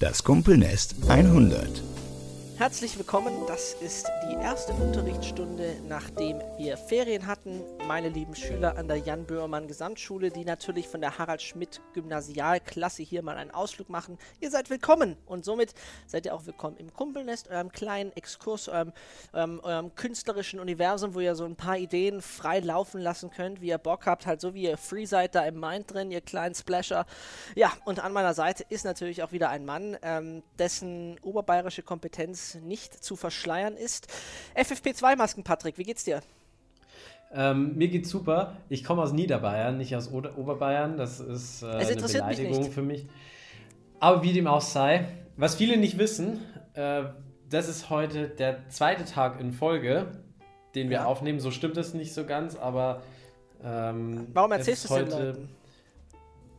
Das Kumpelnest 100. Herzlich willkommen, das ist die erste Unterrichtsstunde, nachdem wir Ferien hatten. Meine lieben Schüler an der Jan Böhmermann Gesamtschule, die natürlich von der Harald Schmidt Gymnasialklasse hier mal einen Ausflug machen. Ihr seid willkommen und somit seid ihr auch willkommen im Kumpelnest, eurem kleinen Exkurs, eurem, eurem, eurem künstlerischen Universum, wo ihr so ein paar Ideen frei laufen lassen könnt, wie ihr Bock habt, halt so wie ihr free seid da im Mind drin, ihr kleinen Splasher. Ja, und an meiner Seite ist natürlich auch wieder ein Mann, ähm, dessen oberbayerische Kompetenz nicht zu verschleiern ist. FFP2-Masken, Patrick, wie geht's dir? Ähm, mir geht's super. Ich komme aus Niederbayern, nicht aus Ober Oberbayern. Das ist äh, eine Beleidigung mich für mich. Aber wie dem auch sei, was viele nicht wissen, äh, das ist heute der zweite Tag in Folge, den wir ja. aufnehmen. So stimmt es nicht so ganz, aber. Ähm, Warum erzählst du es den Leuten?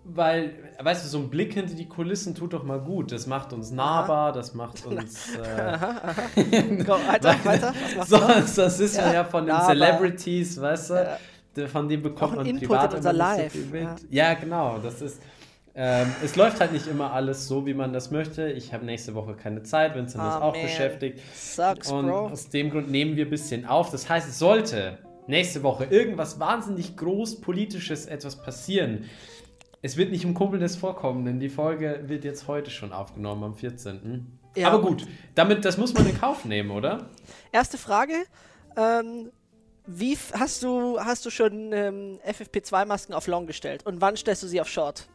Weil, weißt du, so ein Blick hinter die Kulissen tut doch mal gut. Das macht uns nahbar, aha. das macht uns. Äh, aha, aha. weiter, weiter. Sonst, das ist ja, ja von den nahbar. Celebrities, weißt du? Ja. Von dem bekommt man Input privat in unser Live. So ja. ja. genau. Das ist. Ähm, es läuft halt nicht immer alles so, wie man das möchte. Ich habe nächste Woche keine Zeit, Vincent oh, ist auch man. beschäftigt. Sucks, und bro. aus dem Grund nehmen wir ein bisschen auf. Das heißt, es sollte nächste Woche irgendwas wahnsinnig groß politisches etwas passieren es wird nicht im Kumpelnest vorkommen, denn die Folge wird jetzt heute schon aufgenommen, am 14. Ja, Aber gut, damit, das muss man in Kauf nehmen, oder? Erste Frage. Ähm, wie hast du, hast du schon ähm, FFP2-Masken auf Long gestellt? Und wann stellst du sie auf Short?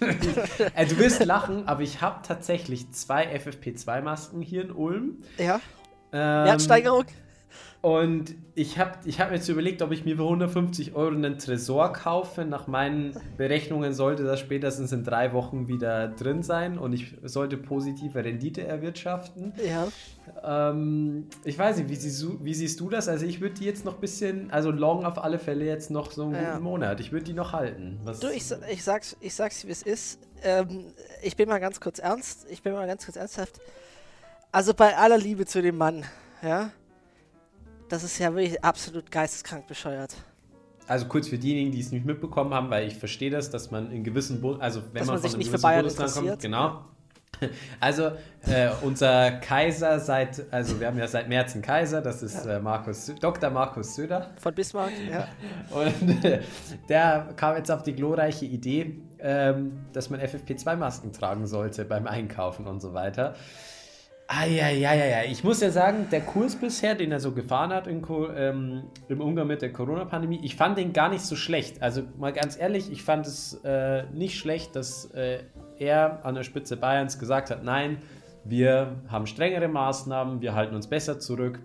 äh, du wirst lachen, aber ich habe tatsächlich zwei FFP2-Masken hier in Ulm. Ja. Ähm, Wertsteigerung? Und ich habe ich hab mir jetzt überlegt, ob ich mir für 150 Euro einen Tresor kaufe. Nach meinen Berechnungen sollte das spätestens in drei Wochen wieder drin sein und ich sollte positive Rendite erwirtschaften. Ja. Ähm, ich weiß nicht, wie, sie, wie, siehst du das? Also ich würde die jetzt noch ein bisschen, also long auf alle Fälle jetzt noch so einen ja. guten Monat. Ich würde die noch halten. Was du, ich, ich sag's, ich sag's wie es ist. Ähm, ich bin mal ganz kurz ernst. Ich bin mal ganz kurz ernsthaft. Also bei aller Liebe zu dem Mann, ja das ist ja wirklich absolut geisteskrank bescheuert. Also kurz für diejenigen, die es nicht mitbekommen haben, weil ich verstehe das, dass man in gewissen, Bu also wenn dass man, man von sich nicht für Bayern Bundesland kommt, genau. Also äh, unser Kaiser seit, also wir haben ja seit März einen Kaiser, das ist äh, Markus, Dr. Markus Söder. Von Bismarck, ja. Und äh, der kam jetzt auf die glorreiche Idee, ähm, dass man FFP2-Masken tragen sollte beim Einkaufen und so weiter. Ah, ja, ja, ja. Ich muss ja sagen, der Kurs bisher, den er so gefahren hat in, ähm, im Umgang mit der Corona-Pandemie, ich fand den gar nicht so schlecht. Also mal ganz ehrlich, ich fand es äh, nicht schlecht, dass äh, er an der Spitze Bayerns gesagt hat, nein, wir haben strengere Maßnahmen, wir halten uns besser zurück.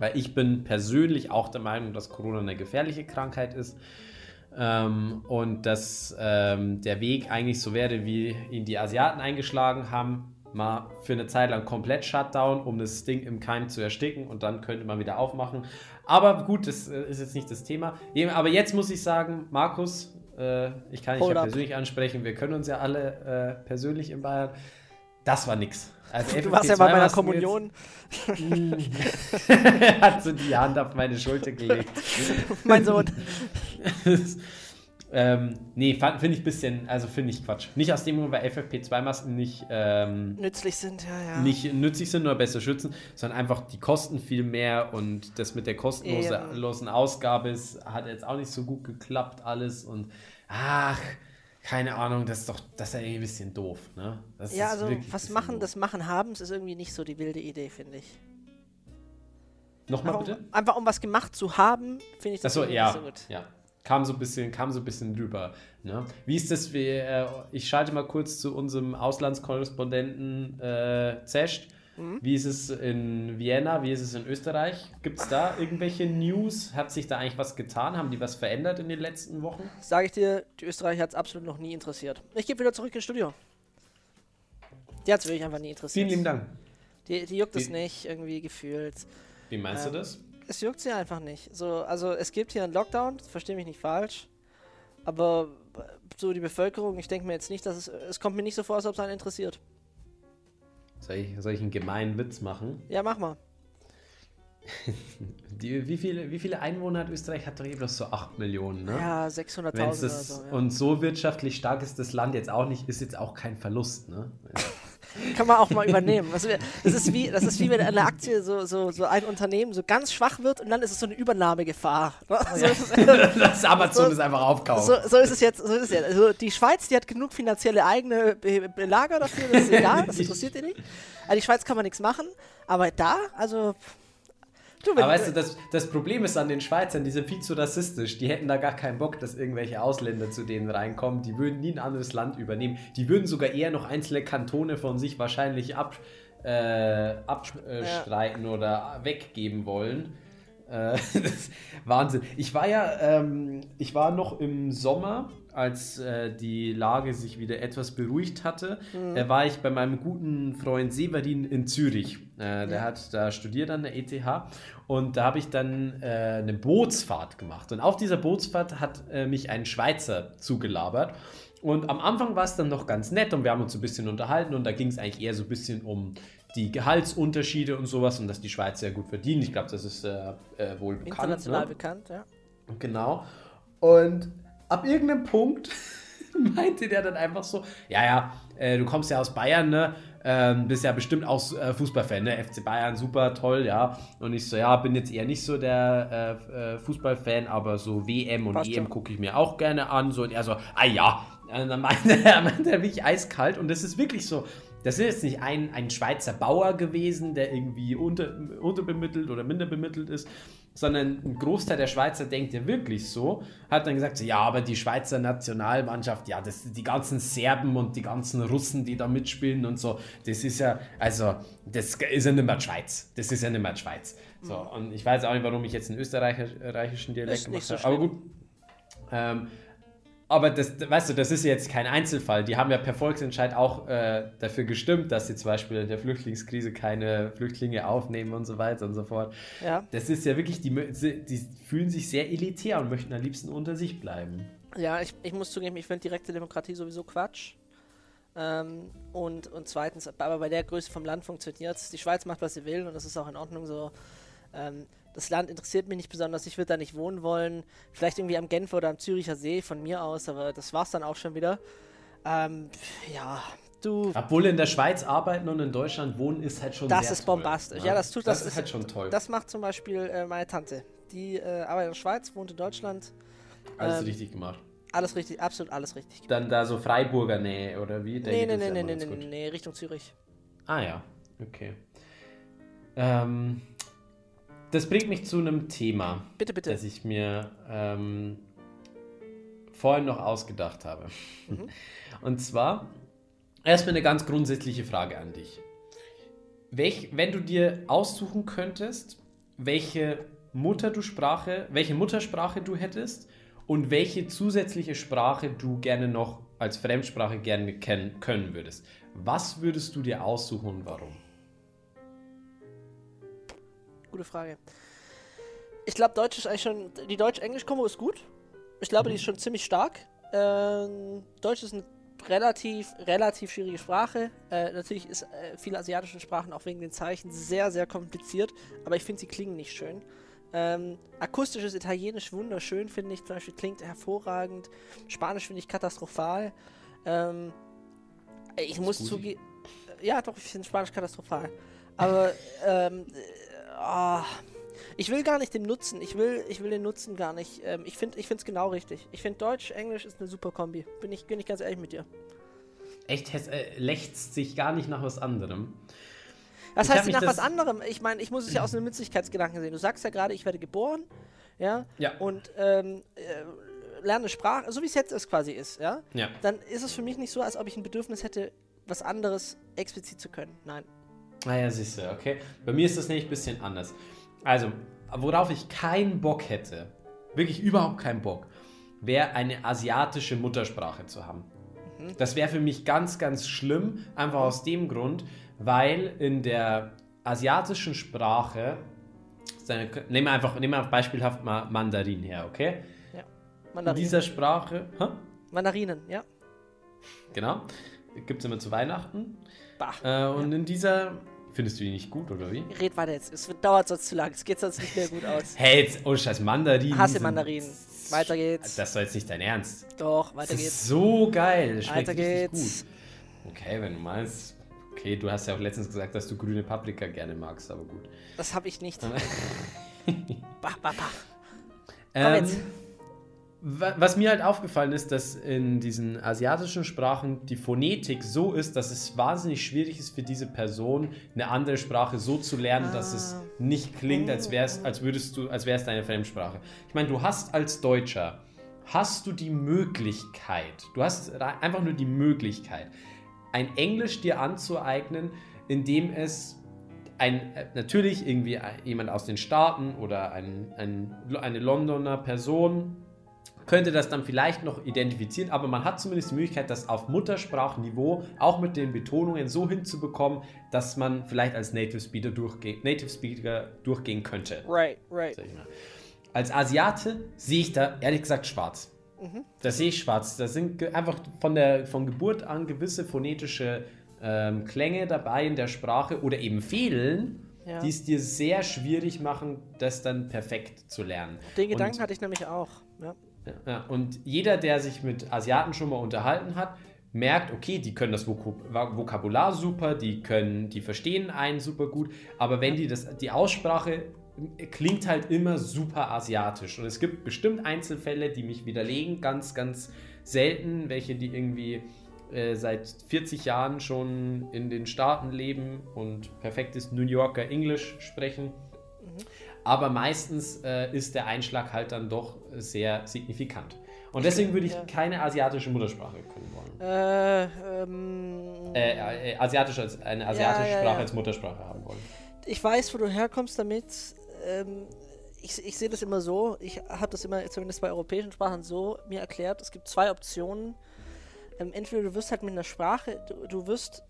Weil ich bin persönlich auch der Meinung, dass Corona eine gefährliche Krankheit ist. Ähm, und dass ähm, der Weg eigentlich so wäre, wie ihn die Asiaten eingeschlagen haben mal für eine Zeit lang komplett Shutdown, um das Ding im Keim zu ersticken und dann könnte man wieder aufmachen. Aber gut, das äh, ist jetzt nicht das Thema. Aber jetzt muss ich sagen, Markus, äh, ich kann dich ja persönlich ansprechen, wir können uns ja alle äh, persönlich in Bayern. Das war nix. Also du warst ja bei meiner Kommunion. er hat so die Hand auf meine Schulter gelegt. mein Sohn. Ähm, nee, finde ich ein bisschen, also finde ich Quatsch. Nicht aus dem Grund, weil FFP2-Masken nicht ähm, nützlich sind, ja, ja. Nicht nützlich sind oder besser schützen, sondern einfach die kosten viel mehr und das mit der kostenlosen Ausgabe ist, hat jetzt auch nicht so gut geklappt, alles und ach, keine Ahnung, das ist doch, das ist ja irgendwie ein bisschen doof, ne? Das ja, also was machen, doof. das Machen haben, ist irgendwie nicht so die wilde Idee, finde ich. Nochmal bitte? Einfach um was gemacht zu haben, finde ich das Achso, ja, so gut. Ja, kam so ein bisschen, kam so ein bisschen drüber. Ne? Wie ist das? Wie, äh, ich schalte mal kurz zu unserem Auslandskorrespondenten äh, Zescht. Mhm. Wie ist es in Vienna? Wie ist es in Österreich? Gibt es da irgendwelche News? Hat sich da eigentlich was getan? Haben die was verändert in den letzten Wochen? Sage ich dir, die Österreich hat es absolut noch nie interessiert. Ich gebe wieder zurück ins Studio. Die hat es wirklich einfach nie interessiert. Vielen lieben Dank. Die, die juckt es nicht, irgendwie gefühlt. Wie meinst ähm, du das? Es juckt sie einfach nicht. So, also es gibt hier einen Lockdown, verstehe mich nicht falsch. Aber so die Bevölkerung, ich denke mir jetzt nicht, dass es. Es kommt mir nicht so vor, als ob es einen interessiert. Soll ich, soll ich einen gemeinen Witz machen? Ja, mach mal. Die, wie, viele, wie viele Einwohner hat Österreich? Hat doch eben so 8 Millionen, ne? Ja, 600.000 oder so. Ja. Und so wirtschaftlich stark ist das Land jetzt auch nicht, ist jetzt auch kein Verlust, ne? Kann man auch mal übernehmen. Das ist wie, das ist wie wenn eine Aktie so, so, so ein Unternehmen so ganz schwach wird und dann ist es so eine Übernahmegefahr. Ne? So ja. das Amazon so, ist einfach aufkauft. So, so, ist es jetzt. So ist es jetzt. Also die Schweiz, die hat genug finanzielle eigene Lager dafür, das ist egal, das interessiert die nicht. Also die Schweiz kann man nichts machen, aber da, also Du, Aber weißt du, das, das Problem ist an den Schweizern, die sind viel zu rassistisch. Die hätten da gar keinen Bock, dass irgendwelche Ausländer zu denen reinkommen. Die würden nie ein anderes Land übernehmen. Die würden sogar eher noch einzelne Kantone von sich wahrscheinlich ab, äh, abstreiten ja. oder weggeben wollen. Äh, Wahnsinn. Ich war ja, ähm, ich war noch im Sommer, als äh, die Lage sich wieder etwas beruhigt hatte, mhm. äh, war ich bei meinem guten Freund Severin in Zürich. Äh, der ja. hat da studiert an der ETH und da habe ich dann äh, eine Bootsfahrt gemacht. Und auf dieser Bootsfahrt hat äh, mich ein Schweizer zugelabert. Und am Anfang war es dann noch ganz nett und wir haben uns so ein bisschen unterhalten und da ging es eigentlich eher so ein bisschen um die Gehaltsunterschiede und sowas und dass die Schweiz sehr gut verdienen. Ich glaube, das ist äh, äh, wohl bekannt. International ne? bekannt, ja. Genau. Und ab irgendeinem Punkt meinte der dann einfach so, ja, ja, du kommst ja aus Bayern, ne? Ähm, bist ja bestimmt auch äh, Fußballfan, ne? FC Bayern, super, toll, ja. Und ich so, ja, bin jetzt eher nicht so der äh, äh Fußballfan, aber so WM und Passt EM gucke ich mir auch gerne an. So, und er so, ah ja. Und dann meinte er, meinte er wirklich eiskalt und das ist wirklich so. Das ist jetzt nicht ein, ein Schweizer Bauer gewesen, der irgendwie unter, unterbemittelt oder minderbemittelt ist, sondern ein Großteil der Schweizer denkt ja wirklich so, hat dann gesagt, ja, aber die Schweizer Nationalmannschaft, ja, das, die ganzen Serben und die ganzen Russen, die da mitspielen und so, das ist ja, also, das ist ja nicht mehr die Schweiz. Das ist ja nicht mehr die Schweiz. So, mhm. und ich weiß auch nicht, warum ich jetzt einen österreichischen Dialekt gemacht so aber gut. Ähm, aber das, weißt du, das ist jetzt kein Einzelfall. Die haben ja per Volksentscheid auch äh, dafür gestimmt, dass sie zum Beispiel in der Flüchtlingskrise keine Flüchtlinge aufnehmen und so weiter und so fort. Ja. Das ist ja wirklich, die, die fühlen sich sehr elitär und möchten am liebsten unter sich bleiben. Ja, ich, ich muss zugeben, ich finde direkte Demokratie sowieso Quatsch. Ähm, und, und zweitens, aber bei der Größe vom Land funktioniert es. Die Schweiz macht, was sie will und das ist auch in Ordnung so. Ähm, das Land interessiert mich nicht besonders, ich würde da nicht wohnen wollen. Vielleicht irgendwie am Genfer oder am Züricher See von mir aus, aber das war's dann auch schon wieder. Ähm, ja, du. Obwohl in der Schweiz arbeiten und in Deutschland wohnen ist halt schon Das ist bombastisch. Toll, ja, das tut das. Das ist halt schon toll. Das macht zum Beispiel äh, meine Tante. Die äh, arbeitet in der Schweiz, wohnt in Deutschland. Alles ähm, richtig gemacht. Alles richtig, absolut alles richtig. Gemacht. Dann da so Freiburger Nähe oder wie? Nee, nee, nee, nee, nee, nee, nee, Richtung Zürich. Ah ja, okay. Ähm, das bringt mich zu einem Thema, bitte, bitte. das ich mir ähm, vorhin noch ausgedacht habe. Mhm. Und zwar erstmal eine ganz grundsätzliche Frage an dich. Welch, wenn du dir aussuchen könntest, welche Mutter du Sprache, welche Muttersprache du hättest und welche zusätzliche Sprache du gerne noch als Fremdsprache gerne kennen können würdest, was würdest du dir aussuchen und warum? Gute Frage. Ich glaube, Deutsch ist eigentlich schon. Die Deutsch-Englisch-Kombo ist gut. Ich glaube, mhm. die ist schon ziemlich stark. Ähm, Deutsch ist eine relativ, relativ schwierige Sprache. Äh, natürlich ist äh, viele asiatische Sprachen auch wegen den Zeichen sehr, sehr kompliziert, aber ich finde, sie klingen nicht schön. Ähm, akustisches Italienisch wunderschön, finde ich. Zum Beispiel klingt hervorragend. Spanisch finde ich katastrophal. Ähm, ich muss zugeben. Ja, doch, ich finde Spanisch katastrophal. Aber ähm, oh, ich will gar nicht den Nutzen, ich will, ich will den Nutzen gar nicht. Ähm, ich finde es genau richtig. Ich finde Deutsch, Englisch ist eine super Kombi. Bin ich, bin ich ganz ehrlich mit dir. Echt, es äh, lächzt sich gar nicht nach was anderem. Was ich heißt nach was anderem? Ich meine, ich muss es ja aus einem Nützlichkeitsgedanken sehen. Du sagst ja gerade, ich werde geboren, ja, ja. und ähm, äh, lerne Sprache, so wie es jetzt ist quasi ist, ja? ja, dann ist es für mich nicht so, als ob ich ein Bedürfnis hätte, was anderes explizit zu können. Nein. Naja, siehst du, okay. Bei mir ist das nämlich ein bisschen anders. Also, worauf ich keinen Bock hätte, wirklich überhaupt keinen Bock, wäre eine asiatische Muttersprache zu haben. Mhm. Das wäre für mich ganz, ganz schlimm, einfach aus dem Grund, weil in der asiatischen Sprache, nehmen wir einfach, nehmen wir beispielhaft mal Mandarin her, okay? Ja. Mandarin. In dieser Sprache. Hä? Mandarinen, ja. Genau. Gibt es immer zu Weihnachten. Äh, und ja. in dieser Findest du die nicht gut, oder wie? Red weiter jetzt. Es dauert sonst zu lang. Es geht sonst nicht mehr gut aus. Hey, jetzt, oh scheiß Mandarinen. Hasse Mandarinen. Weiter geht's. Das war jetzt nicht dein Ernst. Doch, weiter Das geht's. ist so geil. Das schmeckt Weiter geht's. gut. Okay, wenn du meinst. Okay, du hast ja auch letztens gesagt, dass du grüne Paprika gerne magst, aber gut. Das habe ich nicht. Bah, bah, bah. Ähm, jetzt. Wa- was mir halt aufgefallen ist, dass in diesen asiatischen Sprachen die Phonetik so ist, dass es wahnsinnig schwierig ist für diese Person, eine andere Sprache so zu lernen, dass es Ah. nicht klingt, als wär's, als würdest du, als wäre es deine Fremdsprache. Ich meine, du hast als Deutscher hast du die Möglichkeit, du hast einfach nur die Möglichkeit, ein Englisch dir anzueignen, indem es ein, äh, natürlich irgendwie ein- jemand aus den Staaten oder ein, ein, eine Londoner Person könnte das dann vielleicht noch identifizieren, aber man hat zumindest die Möglichkeit, das auf Muttersprachniveau auch mit den Betonungen so hinzubekommen, dass man vielleicht als Native Speaker, durchge Native Speaker durchgehen könnte. Right, right. Als Asiate sehe ich da ehrlich gesagt schwarz. Da sehe ich schwarz. Da sind einfach von, der, von Geburt an gewisse phonetische ähm, Klänge dabei in der Sprache oder eben fehlen, Ja. die es dir sehr schwierig machen, das dann perfekt zu lernen. Den Gedanken Und- hatte ich nämlich auch. Ja. Ja. Und jeder, der sich mit Asiaten schon mal unterhalten hat, merkt, okay, die können das Vokab Vokabular super, die können, die verstehen einen super gut, aber wenn die das, die Aussprache klingt halt immer super asiatisch. Und es gibt bestimmt Einzelfälle, die mich widerlegen, ganz, ganz selten, welche die irgendwie äh, seit 40 Jahren schon in den Staaten leben und perfektes New Yorker Englisch sprechen. Aber meistens äh, ist der Einschlag halt dann doch sehr signifikant. Und deswegen würde ich Ja. keine asiatische Muttersprache können wollen. Äh, ähm, Äh, äh, asiatisch als eine asiatische ja, Sprache ja. als Muttersprache haben wollen. ich weiß, wo du herkommst damit. Ähm, ich, ich sehe das immer so. Ich habe das immer, zumindest bei europäischen Sprachen, so mir erklärt. Es gibt zwei Optionen. Ähm, entweder du wirst halt mit einer Sprache, du, du wirst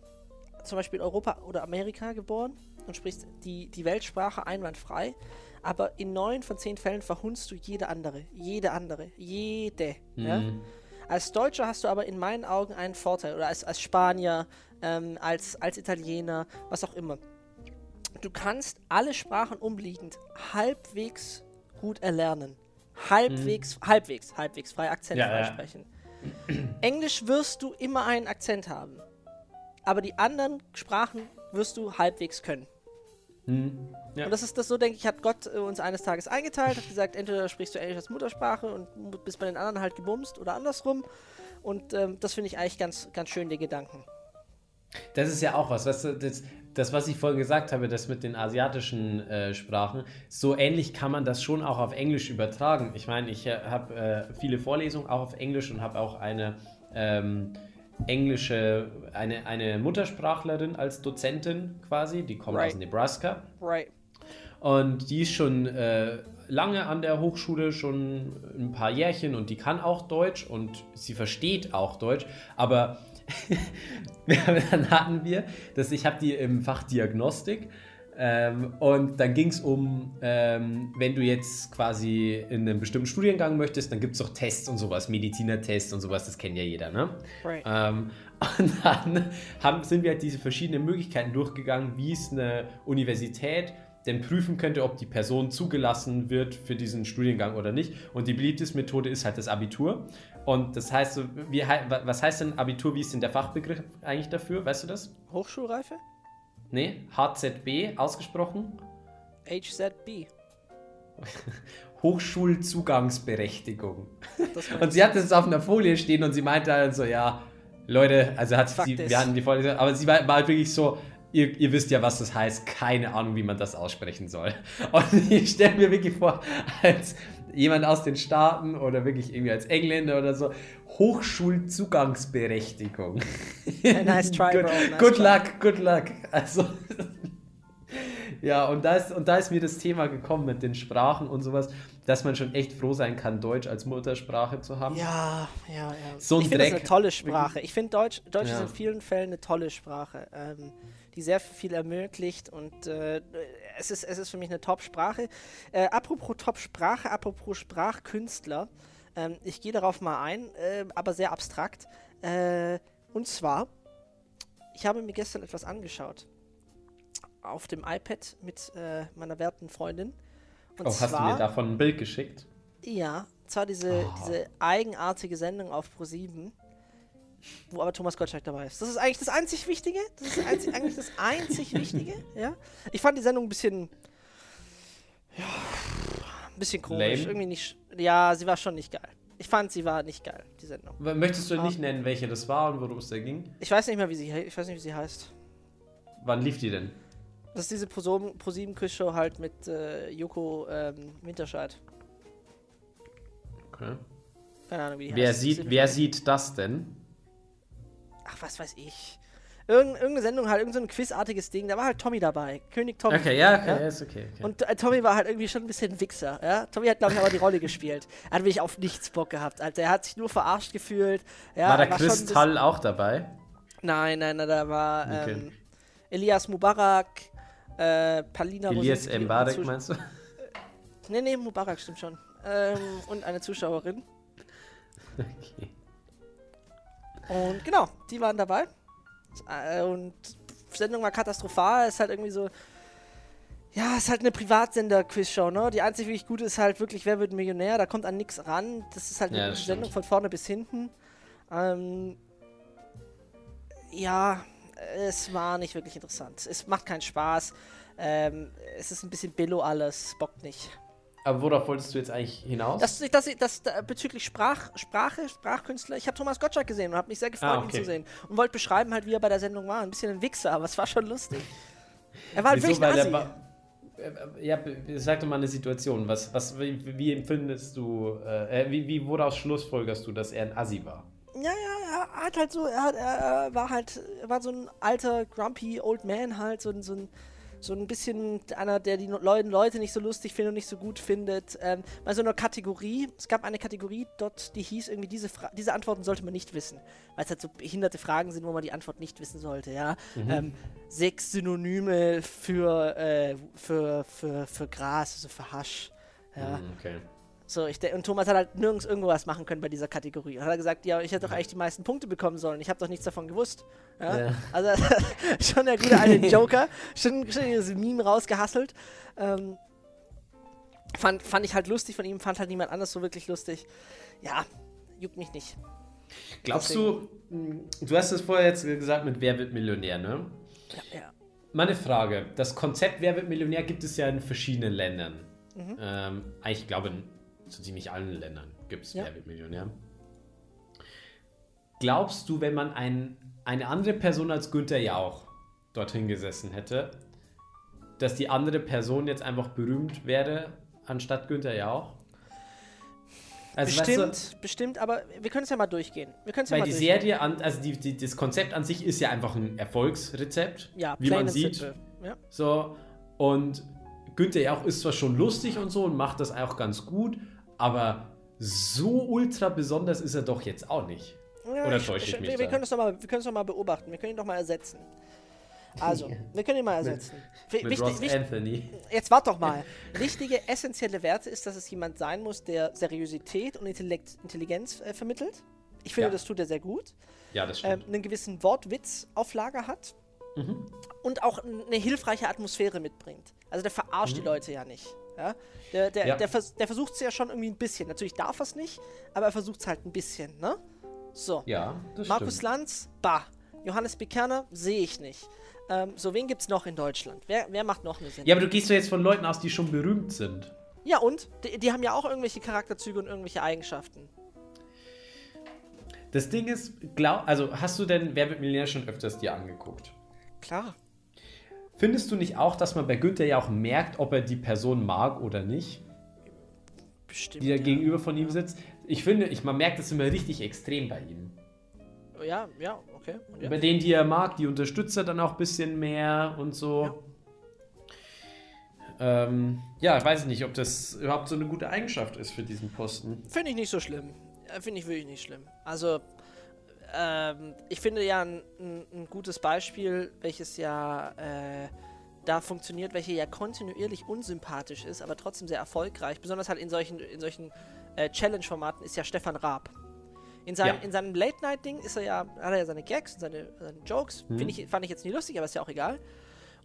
zum Beispiel in Europa oder Amerika geboren und sprichst die, die Weltsprache einwandfrei, aber in neun von zehn Fällen verhunzt du jede andere. Jede andere. Jede. Ja? Mhm. Als Deutscher hast du aber in meinen Augen einen Vorteil. Oder als, als Spanier, ähm, als, als Italiener, was auch immer. Du kannst alle Sprachen umliegend halbwegs gut erlernen. Halbwegs, halbwegs, halbwegs frei akzentfrei Ja, ja. sprechen. Englisch wirst du immer einen Akzent haben. Aber die anderen Sprachen wirst du halbwegs können. Mhm. Ja. Und das ist das so, denke ich, hat Gott äh, uns eines Tages eingeteilt, hat gesagt, entweder sprichst du Englisch als Muttersprache und bist bei den anderen halt gebumst oder andersrum. Und ähm, das finde ich eigentlich ganz, ganz schön, die Gedanken. Das ist ja auch was, was das, das, was ich vorhin gesagt habe, das mit den asiatischen äh, Sprachen, so ähnlich kann man das schon auch auf Englisch übertragen. Ich meine, ich äh, habe äh, viele Vorlesungen auch auf Englisch und habe auch eine ähm, englische, eine, eine Muttersprachlerin als Dozentin quasi, die kommt Right. aus Nebraska. Right. Und die ist schon äh, lange an der Hochschule, schon ein paar Jährchen und die kann auch Deutsch und sie versteht auch Deutsch. Aber dann hatten wir, dass ich habe die im Fach Diagnostik ähm, und dann ging es um, ähm, wenn du jetzt quasi in einem bestimmten Studiengang möchtest, dann gibt es doch Tests und sowas, Medizinertests und sowas, das kennt ja jeder, ne? Right. Ähm, und dann haben, sind wir halt diese verschiedenen Möglichkeiten durchgegangen, wie es eine Universität denn prüfen könnte, ob die Person zugelassen wird für diesen Studiengang oder nicht. Und die beliebteste Methode ist halt das Abitur. Und das heißt, wie, was heißt denn Abitur? Wie ist denn der Fachbegriff eigentlich dafür? Weißt du das? Hochschulreife? Nee, HZB ausgesprochen. HZB. Hochschulzugangsberechtigung. Das Und sie hatte es auf einer Folie stehen und sie meinte halt so, ja, Leute, also hat Fuck sie, this. wir hatten die Folie, aber sie war, war halt wirklich so, ihr, ihr wisst ja, was das heißt, keine Ahnung, wie man das aussprechen soll. Und ich stelle mir wirklich vor, als jemand aus den Staaten oder wirklich irgendwie als Engländer oder so, Hochschulzugangsberechtigung. nice try, good, bro, nice good try. luck, good luck. Also, ja, und da, ist, und da ist mir das Thema gekommen mit den Sprachen und sowas, dass man schon echt froh sein kann, Deutsch als Muttersprache zu haben. Ja, ja, ja. So ein ich finde das eine tolle Sprache. Ich finde Deutsch, Deutsch Ja. ist in vielen Fällen eine tolle Sprache, ähm, die sehr viel ermöglicht und äh, es, ist, es ist für mich eine Top-Sprache. Äh, apropos Top-Sprache, apropos Sprachkünstler, ähm, ich gehe darauf mal ein, äh, aber sehr abstrakt. Äh, und zwar, ich habe mir gestern etwas angeschaut. auf dem iPad mit äh, meiner werten Freundin. Und oh, zwar, hast du mir davon ein Bild geschickt? Ja, zwar diese, oh. diese eigenartige Sendung auf Pro7, wo aber Thomas Gottschalk dabei ist. Das ist eigentlich das einzig Wichtige. Das ist einzig, eigentlich das einzig Wichtige. Ja? Ich fand die Sendung ein bisschen. Ja, ein bisschen komisch. Lame. Irgendwie nicht. Ja, sie war schon nicht geil. Ich fand, sie war nicht geil, die Sendung. Möchtest du nicht nennen, welche das war und worum es da ging? Ich weiß nicht mehr, wie sie, ich weiß nicht, wie sie heißt. Wann lief die denn? Das ist diese ProSieben Quizshow halt mit äh, Joko ähm, Winterscheid. Okay. Keine Ahnung, wie die wer heißt. Sieht, wer sieht das denn? Ach, was weiß ich. Irgend, irgendeine Sendung halt, irgendein so quizartiges Ding, da war halt Tommy dabei. König Tommy. Okay, ja, okay, ja? ist okay, okay. Und äh, Tommy war halt irgendwie schon ein bisschen Wichser, ja. Tommy hat, glaube ich, aber die Rolle gespielt. Er hat wirklich auf nichts Bock gehabt, Alter. Er hat sich nur verarscht gefühlt. Ja, war der Kristall auch dabei? Nein, nein, nein, da war okay. ähm, Elias Mubarak, äh, Palina Elias Mbarek, meinst du? Nee, nee, Mubarak stimmt schon. Ähm, und eine Zuschauerin. Okay. Und genau, die waren dabei. Äh, und die Sendung war katastrophal. Ist halt irgendwie so. Ja, ist halt eine Privatsender-Quizshow, ne? Die einzige wirklich gute ist halt wirklich, wer wird Millionär? Da kommt an nichts ran. Das ist halt ja, eine Sendung von vorne bis hinten. Ähm, ja, es war nicht wirklich interessant. Es macht keinen Spaß. Ähm, es ist ein bisschen billo alles, bockt nicht. Aber worauf wolltest du jetzt eigentlich hinaus? Das, das, das, das bezüglich Sprach, Sprache, Sprachkünstler. Ich habe Thomas Gottschalk gesehen und habe mich sehr gefreut, ah, okay. ihn zu sehen. Und wollte beschreiben halt, wie er bei der Sendung war. Ein bisschen ein Wichser, aber es war schon lustig. Er war halt Wieso, wirklich ein war, ja, sag doch mal eine Situation. Was, was, wie, wie empfindest du, äh, wie, wie, woraus schlussfolgerst du, dass er ein Assi war? Ja, ja, er hat halt so, er, hat, er war halt, er war so ein alter, grumpy Old Man halt, so, so ein so ein bisschen einer, der die Leute nicht so lustig findet und nicht so gut findet. Ähm, bei so einer Kategorie, es gab eine Kategorie dort, die hieß irgendwie, diese, Fra diese Antworten sollte man nicht wissen. Weil es halt so behinderte Fragen sind, wo man die Antwort nicht wissen sollte, ja. Mhm. Ähm, sechs Synonyme für, äh, für, für, für Gras, also für Hasch. Ja. Mhm, okay. So, ich, und Thomas hat halt nirgends irgendwas machen können bei dieser Kategorie. Und hat er gesagt, ja, ich hätte doch eigentlich die meisten Punkte bekommen sollen. Ich habe doch nichts davon gewusst. Ja? Ja. Also schon der gute alte Joker. schon, schon dieses Meme rausgehasselt. Ähm, fand, fand ich halt lustig von ihm, fand halt niemand anders so wirklich lustig. Ja, juckt mich nicht. Glaubst Deswegen. du, du hast es vorher jetzt gesagt mit Wer wird Millionär, ne? Ja, ja. Meine Frage, das Konzept Wer wird Millionär gibt es ja in verschiedenen Ländern. Mhm. Ähm, ich glaube so ziemlich allen Ländern gibt es ja. Wer wird Millionär. Glaubst du, wenn man ein, eine andere Person als Günther Jauch dorthin gesessen hätte, dass die andere Person jetzt einfach berühmt wäre, anstatt Günther Jauch? Also, bestimmt, weißt du, bestimmt, aber wir können es ja mal durchgehen. Wir weil ja die Serie, an, also die, die, das Konzept an sich ist ja einfach ein Erfolgsrezept, ja, wie man sieht. Ja. So, und Günther Jauch ist zwar schon lustig und so und macht das auch ganz gut, aber so ultra besonders ist er doch jetzt auch nicht. Ja, Oder täusche ich, ich mich? Wir, wir können es doch, mal, doch mal beobachten. Wir können ihn doch mal ersetzen. Also, wir können ihn mal ersetzen. mit, mit Ross Anthony. Jetzt wart doch mal. Wichtige, essentielle Werte ist, dass es jemand sein muss, der Seriosität und Intelligenz äh, vermittelt. Ich finde, ja. das tut er sehr gut. Ja, das stimmt. Ähm, einen gewissen Wortwitz auf Lager hat. Mhm. Und auch eine hilfreiche Atmosphäre mitbringt. Also der verarscht mhm. die Leute ja nicht. Ja? Der, der, ja. der, vers der versucht es ja schon irgendwie ein bisschen. Natürlich darf er es nicht, aber er versucht es halt ein bisschen, ne? So. Ja, das Markus stimmt. Lanz, bah. Johannes Bekerner, sehe ich nicht. Ähm, so, wen gibt es noch in Deutschland? Wer, wer macht noch eine Sendung? Ja, aber du gehst doch jetzt von Leuten aus, die schon berühmt sind. Ja, und? Die, die haben ja auch irgendwelche Charakterzüge und irgendwelche Eigenschaften. Das Ding ist, glaub, also hast du denn Wer wird Millionär schon öfters dir angeguckt? Klar. Findest du nicht auch, dass man bei Günther ja auch merkt, ob er die Person mag oder nicht? Bestimmt. Die da ja. gegenüber von ihm sitzt. Ich finde, ich, man merkt das immer richtig extrem bei ihm. Ja, ja, okay. Ja. Bei denen, die er mag, die unterstützt er dann auch ein bisschen mehr und so. Ja. Ähm, ja, weiß ich nicht, ob das überhaupt so eine gute Eigenschaft ist für diesen Posten. Finde ich nicht so schlimm. Finde ich wirklich nicht schlimm. Also, ähm, ich finde ja ein, ein, gutes Beispiel, welches ja äh, da funktioniert, welche ja kontinuierlich unsympathisch ist, aber trotzdem sehr erfolgreich, besonders halt in solchen, in solchen äh, Challenge-Formaten, ist ja Stefan Raab. In seinem, ja. seinem Late-Night-Ding ist er ja, hat er ja seine Gags und seine, seine Jokes. Mhm. Ich, fand ich jetzt nie lustig, aber ist ja auch egal.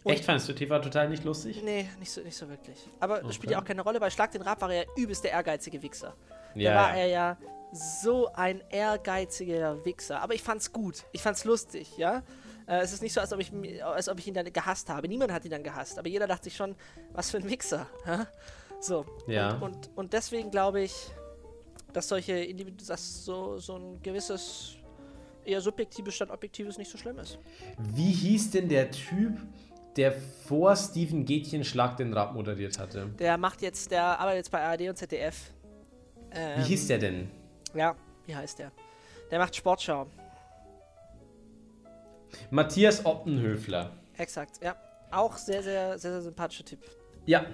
Und Echt fandest du TV total nicht lustig? Nee, nicht so, nicht so wirklich. Aber das spielt Okay. ja auch keine Rolle, bei Schlag den Rab war er ja übelst der ehrgeizige Wichser. Da Ja, war ja. er ja so ein ehrgeiziger Wichser. Aber ich fand's gut. Ich fand's lustig, ja. Äh, es ist nicht so, als ob, ich, als ob ich ihn dann gehasst habe. Niemand hat ihn dann gehasst. Aber jeder dachte sich schon, was für ein Wichser. Ja? So. Ja. Und, und, und deswegen glaube ich, dass solche Individuen, dass so, so ein gewisses eher subjektives statt objektives nicht so schlimm ist. Wie hieß denn der Typ, der vor Steven Gätchen Schlag den Rab moderiert hatte? Der macht jetzt, der arbeitet jetzt bei ARD und ZDF. Ähm, Wie hieß der denn? Ja, wie heißt der? Der macht Sportschau. Matthias Optenhöfler. Exakt, ja. Auch sehr, sehr, sehr, sehr sympathischer Typ. Ja,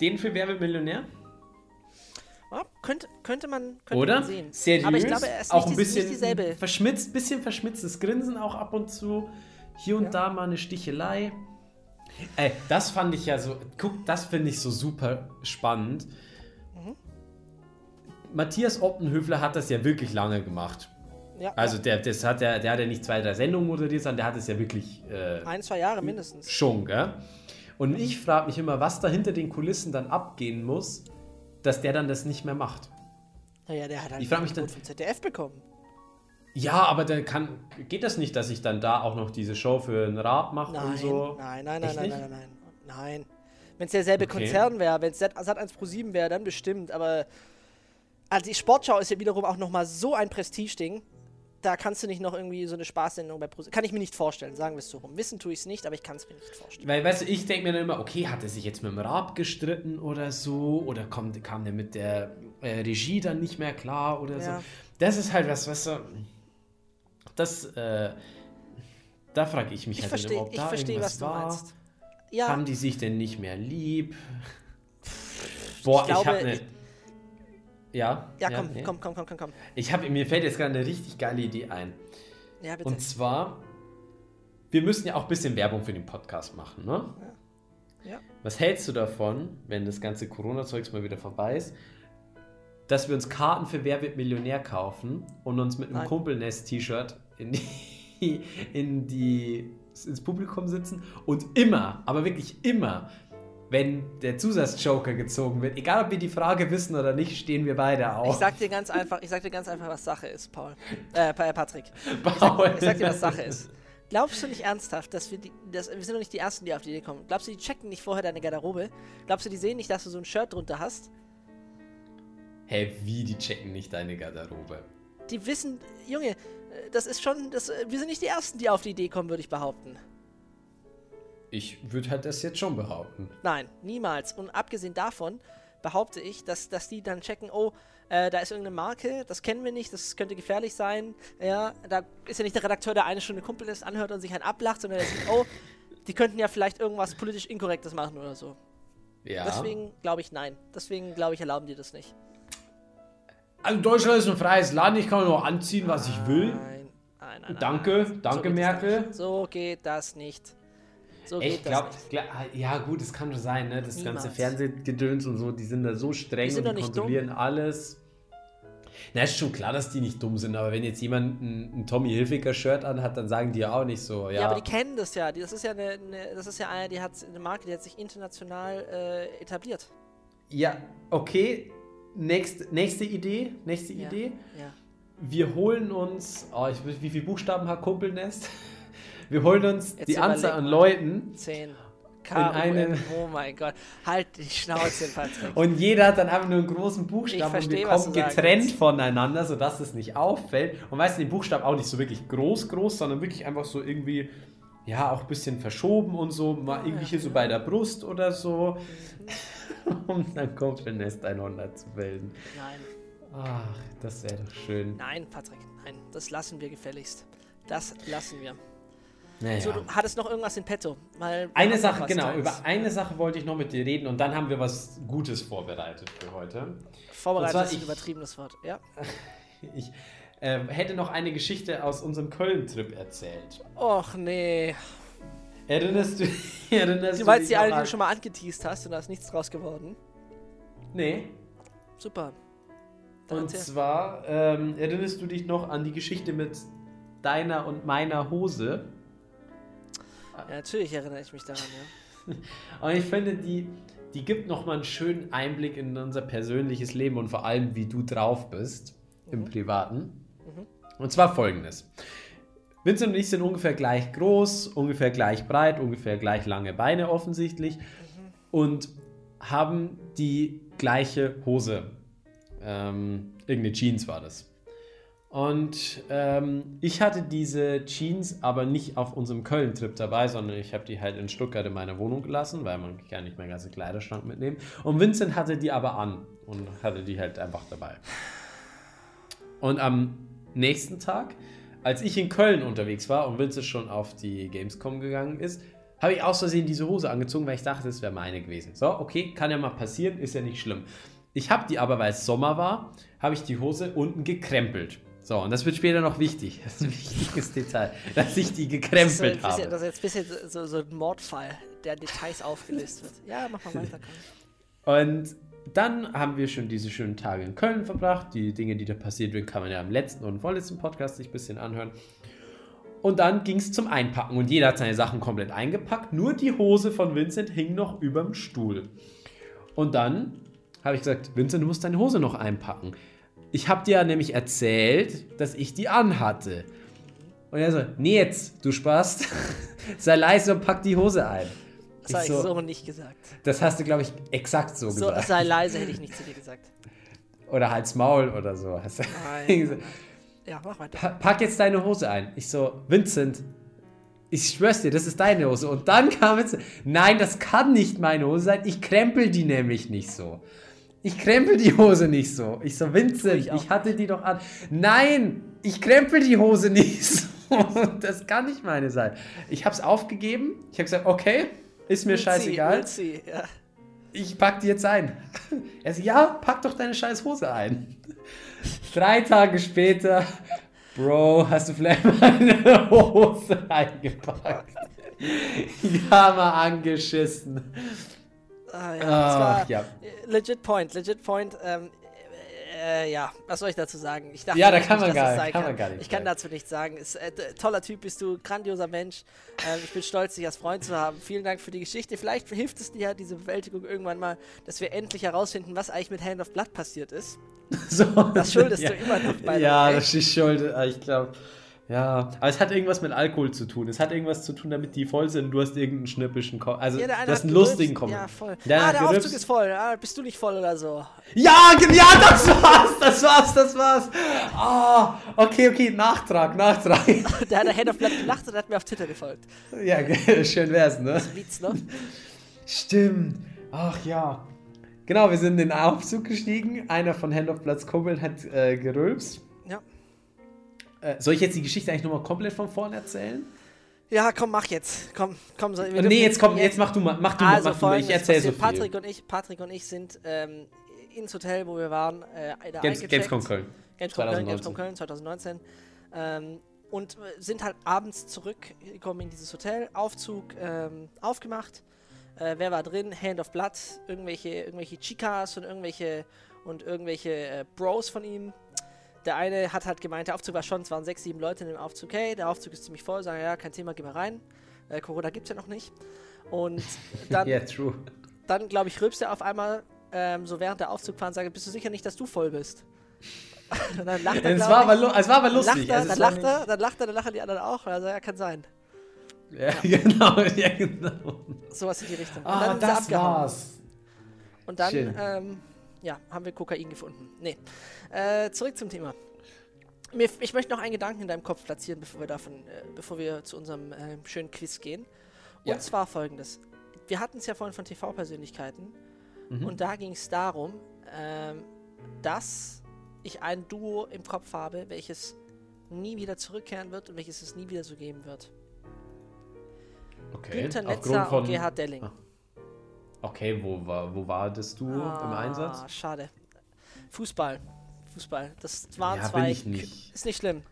den für Wer wird Millionär? Ja, könnte, könnte man, könnte Oder? man sehen. Seriös, Aber ich glaube, er ist auch nicht, ein bisschen dieselbe. verschmitzt, bisschen verschmitztes Grinsen auch ab und zu. Hier und Ja. da mal eine Stichelei. Ey, das fand ich ja so, guck, das finde ich so super spannend. Matthias Optenhöfler hat das ja wirklich lange gemacht. Ja, Also der, das hat ja, der hat ja nicht zwei, drei Sendungen moderiert, sondern der hat es ja wirklich äh, ein, zwei Jahre mindestens. schon, gell? Und ich frage mich immer, was da hinter den Kulissen dann abgehen muss, dass der dann das nicht mehr macht. Naja, der hat halt Ich frag ein mich dann- vom ZDF bekommen. Ja, aber dann kann, geht das nicht, dass ich dann da auch noch diese Show für einen Rat mache Nein, und so? nein, nein, nein, nein, nein, nein, nein, nein. Wenn es derselbe Okay. Konzern wäre, wenn es Sat1 Pro 7 wäre, dann bestimmt. Aber also die Sportschau ist ja wiederum auch nochmal so ein Prestigeding. Da kannst du nicht noch irgendwie so eine Spaßsendung bei Pro Kann ich mir nicht vorstellen, sagen wir es so rum. Wissen tue ich es nicht, aber ich kann es mir nicht vorstellen. Weil, weißt du, ich denke mir dann immer, okay, hat er sich jetzt mit dem Raab gestritten oder so? Oder kommt, kam der mit der äh, Regie dann nicht mehr klar oder Ja. so? Das ist halt was, weißt du, das, äh, da frage ich mich Ich halt dann verstehe, immer, ob ich da verstehe, irgendwas was du war. meinst. Ja, Haben die sich denn nicht mehr lieb? Boah, ich, glaube, habe eine... Ja, ja, komm, nee. komm, komm, komm, komm, komm. Ich habe, mir fällt jetzt gerade eine richtig geile Idee ein. Ja, bitte. Und zwar, wir müssen ja auch ein bisschen Werbung für den Podcast machen, ne? Ja. Was hältst du davon, wenn das ganze Corona-Zeugs mal wieder vorbei ist, dass wir uns Karten für Wer wird Millionär kaufen und uns mit einem Nein. Kumpelnest-T-Shirt in die, in die, ins Publikum sitzen und immer, aber wirklich immer, wenn der Zusatzjoker gezogen wird, egal ob wir die Frage wissen oder nicht, stehen wir beide Ich auf. sag dir ganz einfach, ich sag dir ganz einfach, was Sache ist, Paul. Äh, Pa- Patrick. Paul. Ich sag dir, was Sache ist. Glaubst du nicht ernsthaft, dass wir die, dass, wir sind doch nicht die Ersten, die auf die Idee kommen. Glaubst du, die checken nicht vorher deine Garderobe? Glaubst du, die sehen nicht, dass du so ein Shirt drunter hast? Hey, wie, die checken nicht deine Garderobe? Die wissen, Junge, äh, das ist schon, das, äh, wir sind nicht die Ersten, die auf die Idee kommen, würde ich behaupten. Ich würde halt das jetzt schon behaupten. Nein, niemals. Und abgesehen davon behaupte ich, dass, dass die dann checken, oh, äh, da ist irgendeine Marke, das kennen wir nicht, das könnte gefährlich sein. Ja, da ist ja nicht der Redakteur, der eine Stunde Kumpel ist, anhört und sich einen ablacht, sondern der sieht, oh, die könnten ja vielleicht irgendwas politisch Inkorrektes machen oder so. Ja. Deswegen glaube ich nein. Deswegen glaube ich, erlauben die das nicht. Also Deutschland ist ein freies Land, ich kann nur anziehen, was ich will. Nein, nein, nein. Danke, nein. danke, das Merkel. So geht das nicht. So Ich glaube, nicht. ja gut, das kann schon sein, ne? Das ganze Niemals. Fernsehgedöns und so, die sind da so streng Die und die kontrollieren alles. Na, ist schon klar, dass die nicht dumm sind, aber wenn jetzt jemand ein, ein Tommy Hilfiger Shirt anhat, dann sagen die ja auch nicht so, ja. Ja, aber die kennen das ja. Das ist ja eine, eine das ist ja eine, die hat eine Marke, die hat sich international äh, etabliert. ja, okay. Nächst, nächste Idee, nächste Ja. Idee. Ja. Wir holen uns, oh, ich wie viele Buchstaben hat Kumpelnest? Wir holen uns Jetzt die Anzahl an. Leuten 10. In einem- Oh mein Gott. Halt die Schnauze, Patrick. und jeder hat dann einfach nur einen großen Buchstaben und versteh, wir was kommen getrennt willst. voneinander, sodass es nicht auffällt. Und weißt du, den Buchstaben auch nicht so wirklich groß, groß, sondern wirklich einfach so irgendwie, ja, auch ein bisschen verschoben und so, mal irgendwie hier so bei der Brust oder so. um dann Kumpelnest 100 zu bilden. Nein, Ach, das wäre doch schön. nein, Patrick, nein. Das lassen wir gefälligst. Das lassen wir. Naja. So, du hattest noch irgendwas in petto. Weil Eine Sache, genau, Kleines. über eine Sache wollte ich noch mit dir reden und dann haben wir was Gutes vorbereitet für heute. Vorbereitet ist ein übertriebenes Wort. Ja. Ich ähm, hätte noch eine Geschichte aus unserem Köln-Trip erzählt. Och nee. Erinnerst du, erinnerst Du du dich die eine, die du schon mal angeteased hast und da ist nichts draus geworden. Nee. Super. Dann Und zwar ähm, erinnerst du dich noch an die Geschichte mit deiner und meiner Hose? Ja, natürlich erinnere ich mich daran, ja. Und ich finde, die, die gibt nochmal einen schönen Einblick in unser persönliches Leben und vor allem, wie du drauf bist im Privaten. Und zwar folgendes. Vincent und ich sind ungefähr gleich groß, ungefähr gleich breit, ungefähr gleich lange Beine offensichtlich und haben die gleiche Hose. Ähm, irgendeine Jeans war das. Und ähm, ich hatte diese Jeans aber nicht auf unserem Köln-Trip dabei, sondern ich habe die halt in Stuttgart in meiner Wohnung gelassen, weil man kann nicht meinen ganzen Kleiderschrank mitnehmen. Und Vincent hatte die aber an und hatte die halt einfach dabei. Und am nächsten Tag, als ich in Köln unterwegs war und Vincent schon auf die Gamescom gegangen ist, habe ich aus Versehen diese Hose angezogen, weil ich dachte, das wäre meine gewesen. So, okay, kann ja mal passieren, ist ja nicht schlimm. Ich habe die aber, weil es Sommer war, habe ich die Hose unten gekrempelt. So, und das wird später noch wichtig. Das ist ein wichtiges Detail, dass ich die gekrempelt das so habe. das ist jetzt ein bisschen so, so ein Mordfall, der Details aufgelöst wird. Ja, mach mal weiter. Und dann haben wir schon diese schönen Tage in Köln verbracht. Die Dinge, die da passiert sind, kann man ja im letzten und vorletzten Podcast sich ein bisschen anhören. Und dann ging es zum Einpacken und jeder hat seine Sachen komplett eingepackt. Nur die Hose von Vincent hing noch überm Stuhl. Und dann habe ich gesagt, Vincent, du musst deine Hose noch einpacken. Ich habe dir nämlich erzählt, dass ich die anhatte. Und er so, nee jetzt, du Spaß. Sei leise und pack die Hose ein. Das habe ich so, so- nicht gesagt. Das hast du, glaube ich, exakt so, So, gesagt. sei leise, hätte ich nicht zu dir gesagt. Oder halt's Maul oder so. Nein. Ja, mach weiter. Pa- Pack jetzt deine Hose ein. Ich so, Vincent, ich schwör's dir, das ist deine Hose. Und dann kam jetzt, nein, das kann nicht meine Hose sein. Ich krempel die nämlich nicht so. Ich krempel die Hose nicht so. Ich so, Vincent, ich ich, hatte die doch an. Nein, ich krempel die Hose nicht so. Das kann nicht meine sein. Ich hab's aufgegeben. Ich hab gesagt, okay, ist mir scheißegal. See, ja. Ich pack die jetzt ein. Er so, ja, pack doch deine scheiß Hose ein. Drei Tage später, Bro, hast du vielleicht meine Hose eingepackt? Ja, mal angeschissen. Ah, ja, das Ach, ja. legit point, legit point. Ähm, äh, ja, was soll ich dazu sagen? Ich dachte Ja, da kann nicht, man gar- sein kann man gar nicht Ich kann dazu nichts sagen. Ist, äh, toller Typ bist du, grandioser Mensch. Ähm, ich bin stolz, dich als Freund zu haben. Vielen Dank für die Geschichte. Vielleicht hilft es dir ja diese Bewältigung irgendwann mal, dass wir endlich herausfinden, was eigentlich mit Hand of Blood passiert ist. So, Das schuldest ja. du immer noch bei Ja, das ist schuld. äh, Ich glaube. Ja, aber es hat irgendwas mit Alkohol zu tun. Es hat irgendwas zu tun, damit die voll sind. Du hast irgendeinen schnippischen Ko Also, Ja, du hast einen lustigen Kommentar. Ja, voll. Der ah, der Aufzug gerülpst. ist voll. Ah, bist du nicht voll oder so? Ja, ja, das war's, das war's, das war's. Ah, okay, okay, Nachtrag, Nachtrag. Der hat der Hand of Blood gelacht und hat mir auf Twitter gefolgt. ja, schön wär's, ne? Beats, ne? Stimmt. Ach ja. Genau, wir sind in den Aufzug gestiegen. Einer von Hand of Bloods Kumpeln hat äh, gerülpst. Äh, soll ich jetzt die Geschichte eigentlich nochmal komplett von vorne erzählen? Ja, komm, mach jetzt. Komm, komm. Wir nee, jetzt komm, jetzt mach du mal, mach du mal, Also mach du mal. Ich erzähl so viel. Patrick und ich, Patrick und ich sind ähm, ins Hotel, wo wir waren, äh, da Games. Gamescom Köln. Gamescom Köln, 2019. Gamescom Köln 2019. Ähm, und äh, sind halt abends zurückgekommen in dieses Hotel, Aufzug ähm, aufgemacht. Äh, wer war drin? Hand of Blood, irgendwelche, irgendwelche Chicas und irgendwelche und irgendwelche äh, Bros von ihm. Der eine hat halt gemeint, der Aufzug war schon, es waren sechs, sieben Leute in dem Aufzug, hey, der Aufzug ist ziemlich voll, sagen, ja, kein Thema, geh mal rein. Äh, Corona gibt's ja noch nicht. Und dann Ja, true. dann, glaube ich, rülpst er auf einmal ähm, so während der Aufzug fahren, sagt, bist du sicher nicht, dass du voll bist? Und dann lacht er, Es war, aber, es war aber Dann lustig. lacht er, dann lacht er, dann lacht er, dann lachen die anderen auch. Also, ja, kann sein. nicht- Ja, genau, ja, genau. Sowas in die Richtung. Und Ah, das war's. Und dann, ähm, ja, haben wir Kokain gefunden. Nee. Äh, zurück zum Thema. Mir, ich möchte noch einen Gedanken in deinem Kopf platzieren, bevor wir davon, äh, bevor wir zu unserem äh, schönen Quiz gehen. Und Ja. zwar folgendes. Wir hatten es ja vorhin von TV-Persönlichkeiten Mhm. und da ging es darum, ähm, dass ich ein Duo im Kopf habe, welches nie wieder zurückkehren wird und welches es nie wieder so geben wird. Okay. Günther Netzer und Gerhard Delling. Ah. Okay, wo war, wo war das du im Ah, Einsatz? Schade. Fußball. Fußball. Das waren Ja, zwei. nicht. Ist nicht schlimm.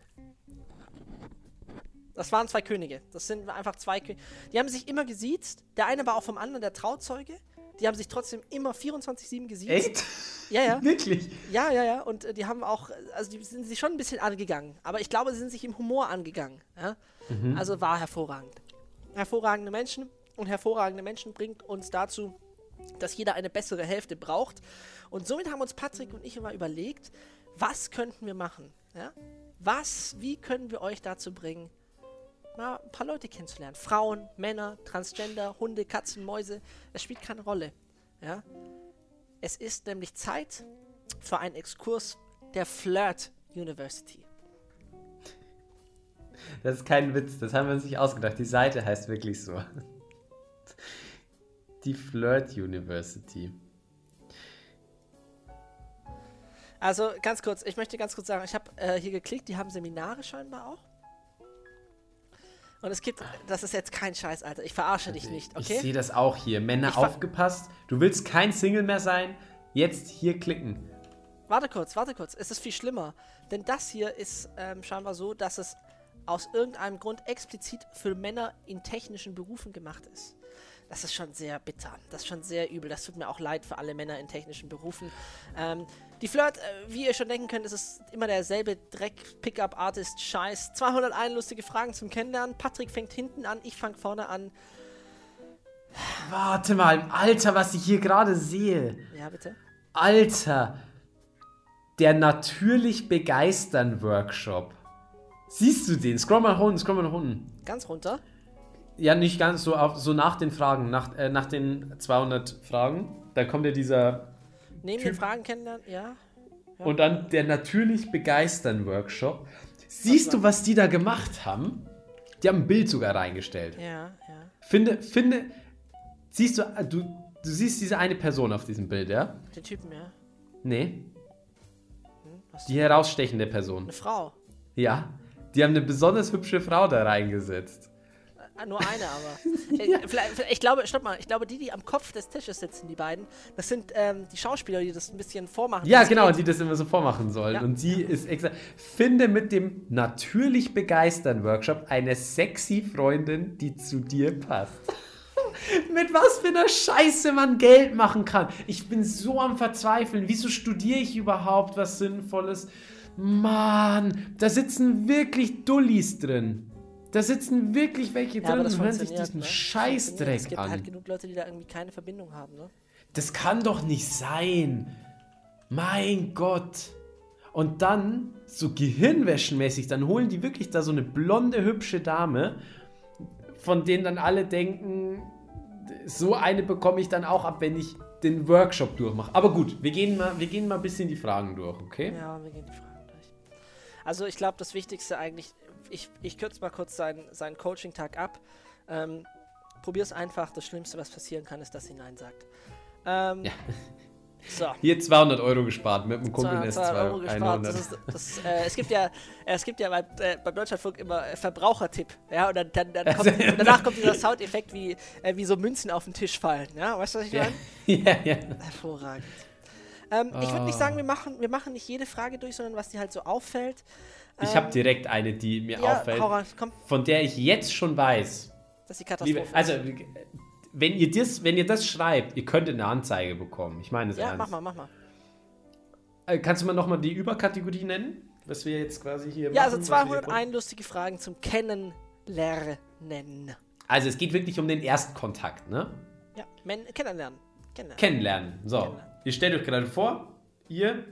Das waren zwei Könige. Das sind einfach zwei Könige. Die haben sich immer gesiezt. Der eine war auch vom anderen der Trauzeuge. Die haben sich trotzdem immer 24-7 gesiezt. Echt? Ja, ja. Wirklich? Ja, ja, ja. Und äh, die haben auch, also die sind sich schon ein bisschen angegangen. Aber ich glaube, sie sind sich im Humor angegangen. Ja? Mhm. Also war hervorragend. hervorragende Menschen und hervorragende Menschen bringt uns dazu, dass jeder eine bessere Hälfte braucht. Und somit haben uns Patrick und ich immer überlegt, was könnten wir machen? Ja? Was, wie können wir euch dazu bringen, mal ein paar Leute kennenzulernen? Frauen, Männer, Transgender, Hunde, Katzen, Mäuse, das spielt keine Rolle. Ja? Es ist nämlich Zeit für einen Exkurs der Flirt University. Das ist kein Witz, das haben wir uns nicht ausgedacht. Die Seite heißt wirklich so. Die Flirt University. Also ganz kurz, ich möchte ganz kurz sagen, ich habe äh, hier geklickt, die haben Seminare scheinbar auch. Und es gibt, das ist jetzt kein Scheiß, Alter. Ich verarsche dich nicht, okay? Ich sehe das auch hier. Männer, Ich aufgepasst. Du willst kein Single mehr sein? Jetzt hier klicken. Warte kurz, warte kurz. Es ist viel schlimmer. Denn das hier ist ähm, scheinbar so, dass es aus irgendeinem Grund explizit für Männer in technischen Berufen gemacht ist. Das ist schon sehr bitter. Das ist schon sehr übel. Das tut mir auch leid für alle Männer in technischen Berufen. Ähm, die Flirt, äh, wie ihr schon denken könnt, ist es immer derselbe Dreck-Pickup-Artist-Scheiß. 201 lustige Fragen zum Kennenlernen. Patrick fängt hinten an, ich fange vorne an. Warte mal, Alter, was ich hier gerade sehe. Ja, bitte. Alter, der natürlich begeistern Workshop. Siehst du den? Scroll mal nach unten, scroll mal nach unten. Ganz runter. Ja, nicht ganz so, auf, so nach den Fragen, nach, äh, nach den 200 Fragen. Da kommt ja dieser. Neben Typ. den Fragen kennenlernen, ja. Ja. Und dann der natürlich begeistern Workshop. Siehst du, was die da gemacht haben? Die haben ein Bild sogar reingestellt. Ja, ja. Finde, finde. Siehst du, äh, du, du siehst diese eine Person auf diesem Bild, ja? Den Typen, ja. Nee, Was? die herausstechende Person. Eine Frau. Ja, die haben eine besonders hübsche Frau da reingesetzt. Ah, Nur eine aber. äh, vielleicht- ich glaube, stopp mal, ich glaube, die, die am Kopf des Tisches sitzen, die beiden, das sind ähm, die Schauspieler, die das ein bisschen vormachen. Ja, genau, geht. die das immer so vormachen sollen. Ja. Und sie ist extra. Finde mit dem natürlich begeistern Workshop eine sexy Freundin, die zu dir passt. mit was für einer Scheiße man Geld machen kann. Ich bin so am Verzweifeln. Wieso studiere ich überhaupt was Sinnvolles? Mann, da sitzen wirklich Dullis drin. Da sitzen wirklich welche Ja, drin und hören sich diesen ne? Scheißdreck Es gibt an. halt genug Leute, die da irgendwie keine Verbindung haben, ne? Das kann doch nicht sein. Mein Gott. Und dann, so gehirnwäschenmäßig, dann holen die wirklich da so eine blonde, hübsche Dame, von denen dann alle denken, so eine bekomme ich dann auch ab, wenn ich den Workshop durchmache. Aber gut, wir gehen mal, wir gehen mal ein bisschen die Fragen durch, okay? Ja, wir gehen die Fragen durch. Also ich glaube, das Wichtigste eigentlich, ich, ich kürze mal kurz seinen, seinen Coaching-Tag ab. Ähm, Probier es einfach. Das Schlimmste, was passieren kann, ist, dass sie Nein sagt. Ähm, Ja. So. Hier 200 Euro gespart mit dem Kumpel 200 S2 Euro gespart. 100. Das ist, das, äh, es gibt ja, es gibt ja bei, äh, beim Deutschlandfunk immer äh, Verbrauchertipp. Ja, und dann, dann, dann kommt, und danach kommt dieser Soundeffekt, wie, äh, wie so Münzen auf den Tisch fallen. Ja, weißt du, was ich meine? ja, ja. Hervorragend. Ähm, Ich würde nicht Ah. sagen, wir machen, wir machen nicht jede Frage durch, sondern was dir halt so auffällt. Ich Ähm, habe direkt eine, die mir ja, auffällt, komm, von der ich jetzt schon weiß, das ist die Katastrophe. Liebe, also, wenn ihr, das, wenn ihr das schreibt, ihr könntet eine Anzeige bekommen. Ich meine es ja, ernst. mach mal, mach mal. Äh, Kannst du mal nochmal die Überkategorie nennen? Was wir jetzt quasi hier Ja, also machen, hier 201 lustige Fragen zum Kennenlernen. Also es geht wirklich um den Erstkontakt, ne? Ja, Men kennenlernen. Kennenlernen. Kennenlernen. So, Kennenlernen. ihr stellt euch gerade vor, ihr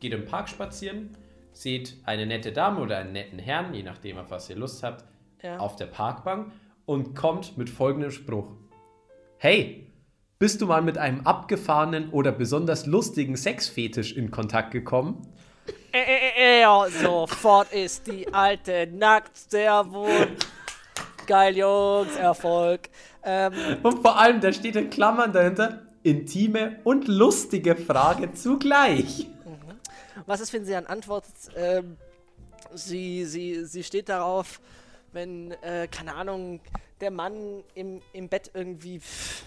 geht im Park spazieren, seht eine nette Dame oder einen netten Herrn, je nachdem, auf was ihr Lust habt, Ja. auf der Parkbank und kommt mit folgendem Spruch. Hey, bist du mal mit einem abgefahrenen oder besonders lustigen Sexfetisch in Kontakt gekommen? Äh, äh, ja, sofort ist die alte nackt, sehr wohl. Geil, Jungs, Erfolg. Ähm, Und vor allem, da steht in Klammern dahinter, intime und lustige Frage zugleich. Was ist, wenn sie dann antwortet? Ähm, sie, sie, sie steht darauf, wenn, äh, keine Ahnung, der Mann im, im Bett irgendwie pff,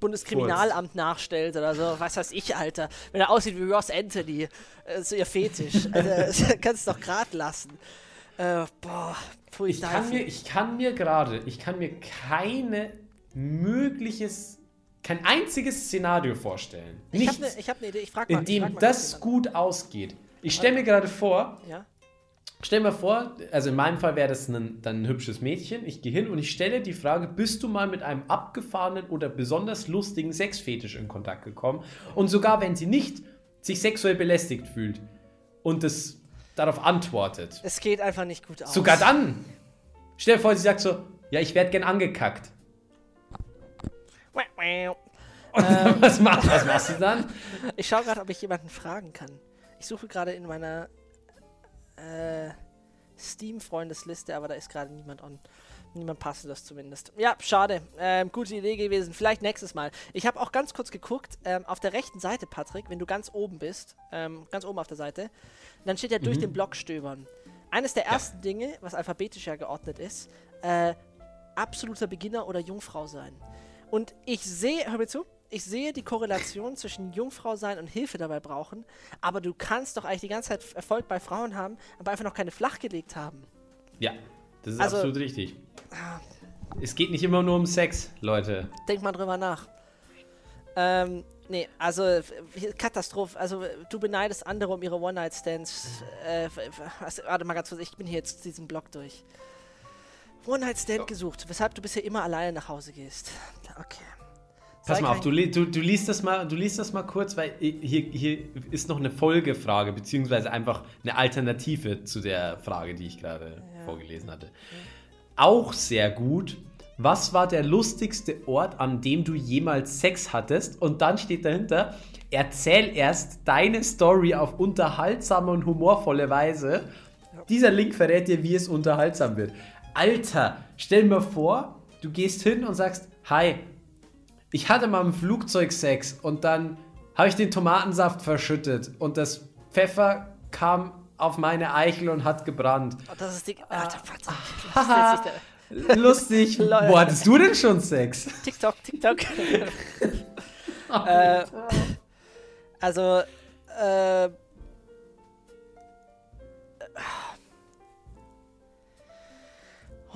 Bundeskriminalamt nachstellt oder so, was weiß ich, Alter. Wenn er aussieht wie Ross Anthony, äh, so ihr Fetisch. Also, kannst du doch grad lassen. Äh, boah, pfui, Ich kann mir, ich kann mir gerade, ich kann mir keine mögliches, kein einziges Szenario vorstellen. ich habe eine hab ne Idee, ich frag mal. in dem mal das ganz gut ausgeht. Ich stelle mir gerade vor. Ja? Stell mir vor, also in meinem Fall wäre das ein, dann ein hübsches Mädchen. Ich gehe hin und ich stelle die Frage: Bist du mal mit einem abgefahrenen oder besonders lustigen Sexfetisch in Kontakt gekommen? Und sogar wenn sie nicht sich sexuell belästigt fühlt und das darauf antwortet. Es geht einfach nicht gut aus. Sogar dann. Stell dir vor, sie sagt so: Ja, ich werde gern angekackt. Und was, mach, was machst du dann? Ich schaue gerade, ob ich jemanden fragen kann. Ich suche gerade in meiner äh, Steam-Freundesliste, aber da ist gerade niemand on. Niemand passendes zumindest. Ja, schade. Ähm, gute Idee gewesen. Vielleicht nächstes Mal. Ich habe auch ganz kurz geguckt. Ähm, auf der rechten Seite, Patrick, wenn du ganz oben bist, ähm, ganz oben auf der Seite, dann steht ja durch den Block stöbern. Eines der ersten Dinge, was alphabetisch ja geordnet ist, äh, absoluter Beginner oder Jungfrau sein. Und ich sehe, hör mir zu, ich sehe die Korrelation zwischen Jungfrau sein und Hilfe dabei brauchen, aber du kannst doch eigentlich die ganze Zeit Erfolg bei Frauen haben, aber einfach noch keine flachgelegt haben. Ja, das ist Also- absolut richtig. Es geht nicht immer nur um Sex, Leute. Denk mal drüber nach. Ähm, nee, also Katastrophe. Also du beneidest andere um ihre One-Night-Stands. Äh, warte mal ganz kurz, ich bin hier jetzt diesen Block durch. One-Night-Stand gesucht, weshalb du bisher immer alleine nach Hause gehst. Okay. Pass mal auf, du, li- du, du, liest das mal, du liest das mal kurz, weil hier, hier ist noch eine Folgefrage, beziehungsweise einfach eine Alternative zu der Frage, die ich gerade vorgelesen hatte. Auch sehr gut. Was war der lustigste Ort, an dem du jemals Sex hattest? Und dann steht dahinter, erzähl erst deine Story auf unterhaltsame und humorvolle Weise. Dieser Link verrät dir, wie es unterhaltsam wird. Alter, stell mir vor, du gehst hin und sagst, hi, ich hatte mal im Flugzeug Sex und dann habe ich den Tomatensaft verschüttet und das Pfeffer kam auf meine Eichel und hat gebrannt. Oh, das ist die. Ah, jetzt nicht der- Lustig. Lol. Wo hattest du denn schon Sex? TikTok, TikTok. äh, also, äh,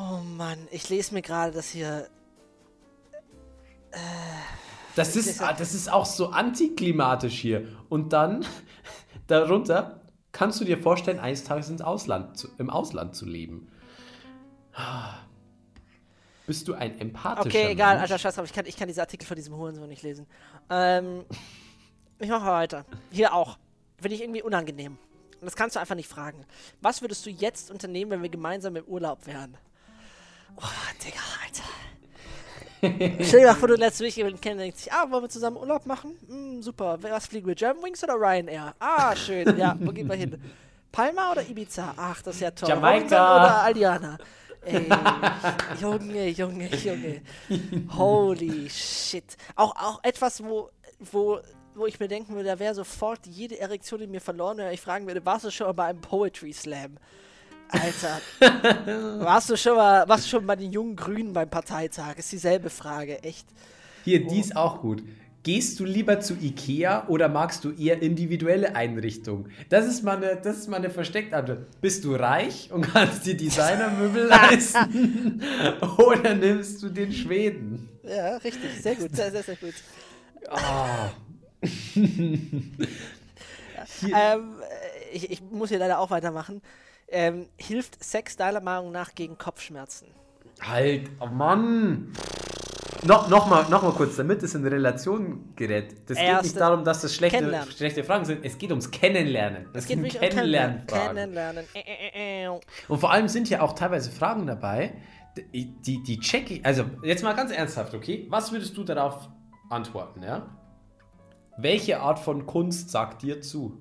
Oh Mann, ich lese mir gerade das hier. Das ist, ah, das ist auch so antiklimatisch hier. Und dann darunter kannst du dir vorstellen, eines Tages ins Ausland zu, im Ausland zu leben. Bist du ein empathischer Okay, egal, Mensch? alter Scheiß drauf, ich kann, ich kann diese Artikel von diesem Hurensohn nicht lesen. Ähm, ich mache weiter. Hier auch. Finde ich irgendwie unangenehm. Und das kannst du einfach nicht fragen. Was würdest du jetzt unternehmen, wenn wir gemeinsam im Urlaub wären? Oh, Digga, Alter. Stell dir mal vor, du lernst wirklich jemanden kennen, der denkt sich, ah, wollen wir zusammen Urlaub machen? Hm, super. Was fliegen wir? Germanwings oder Ryanair? Ah, schön. Ja, wo gehen wir hin? Palma oder Ibiza? Ach, das ist ja toll. Jamaika. Robinson oder Aldiana? Ey, Junge, Junge, Junge. Holy shit. Auch, auch etwas, wo, wo, wo ich mir denken würde, da wäre sofort jede Erektion in mir verloren, wenn ich fragen würde, warst du schon mal bei einem Poetry Slam? Alter. warst du schon mal, warst du schon bei den jungen Grünen beim Parteitag? Ist dieselbe Frage, echt. Hier, die ist auch gut. Gehst du lieber zu Ikea oder magst du eher individuelle Einrichtungen? Das ist mal eine, das ist mal eine Versteckantwort. Bist du reich und kannst dir Designermöbel leisten? oder nimmst du den Schweden? Ja, richtig, sehr gut, sehr, sehr, sehr gut. Ähm, äh, ich, ich muss hier leider auch weitermachen. Ähm, hilft Sex deiner Meinung nach gegen Kopfschmerzen? Halt, oh Mann! No, Nochmal noch mal kurz, damit es in Relation gerät. Das geht Erste- nicht darum, dass das schlechte, Kennenlernen. schlechte Fragen sind. Es geht ums Kennenlernen. Das Es geht sind wirklich um Kennenlernen. Kennenlernen. Äh, äh, äh. Und vor allem sind hier auch teilweise Fragen dabei, die, die, die check ich. Also, jetzt mal ganz ernsthaft, okay? Was würdest du darauf antworten, ja? Welche Art von Kunst sagt dir zu?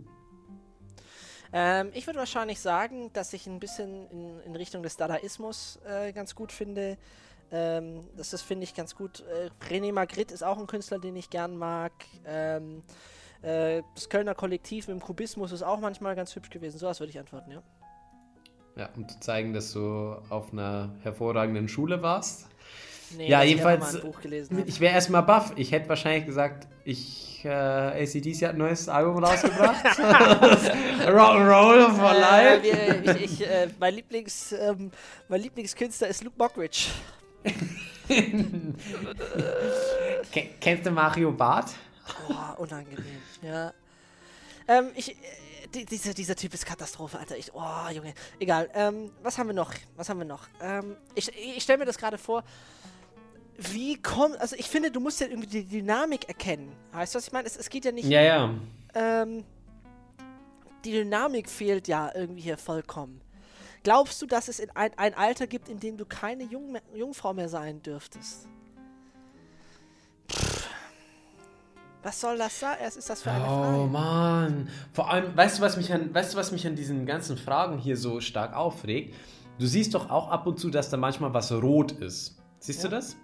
Ähm, ich würde wahrscheinlich sagen, dass ich ein bisschen in, in Richtung des Dadaismus äh, ganz gut finde. Ähm, das das finde ich ganz gut. Äh, René Magritte ist auch ein Künstler, den ich gern mag. Ähm, äh, das Kölner Kollektiv mit dem Kubismus ist auch manchmal ganz hübsch gewesen. Sowas würde ich antworten, ja. Ja, um zu zeigen, dass du auf einer hervorragenden Schule warst. Nee, Ja, ich jedenfalls. Ich wäre erstmal baff. Ich hätte wahrscheinlich gesagt, ich, äh, ACDC hat ein neues Album rausgebracht. Rock'n'Roll for Äh, life. wir, ich, ich, äh, mein, Lieblings, ähm, mein Lieblingskünstler ist Luke Mockridge. Ke- Kennst du Mario Barth? Boah, unangenehm, ja. Ähm, ich, äh, die, dieser, dieser Typ ist Katastrophe, Alter. Ich, oh, Junge. Egal. Ähm, was haben wir noch? Was haben wir noch? Ähm, ich ich stelle mir das gerade vor. Wie kommt, also ich finde, du musst ja irgendwie die Dynamik erkennen. Weißt du, was ich meine? Es, es geht ja nicht. Ja, ja. Ähm, die Dynamik fehlt ja irgendwie hier vollkommen. Glaubst du, dass es in ein, ein Alter gibt, in dem du keine Jung, Jungfrau mehr sein dürftest? Pff. Was soll das sein? Was ist das für eine Frage? Oh Mann. Vor allem, weißt du, was mich an, weißt du, was mich an diesen ganzen Fragen hier so stark aufregt? Du siehst doch auch ab und zu, dass da manchmal was rot ist. Siehst Ja. du das?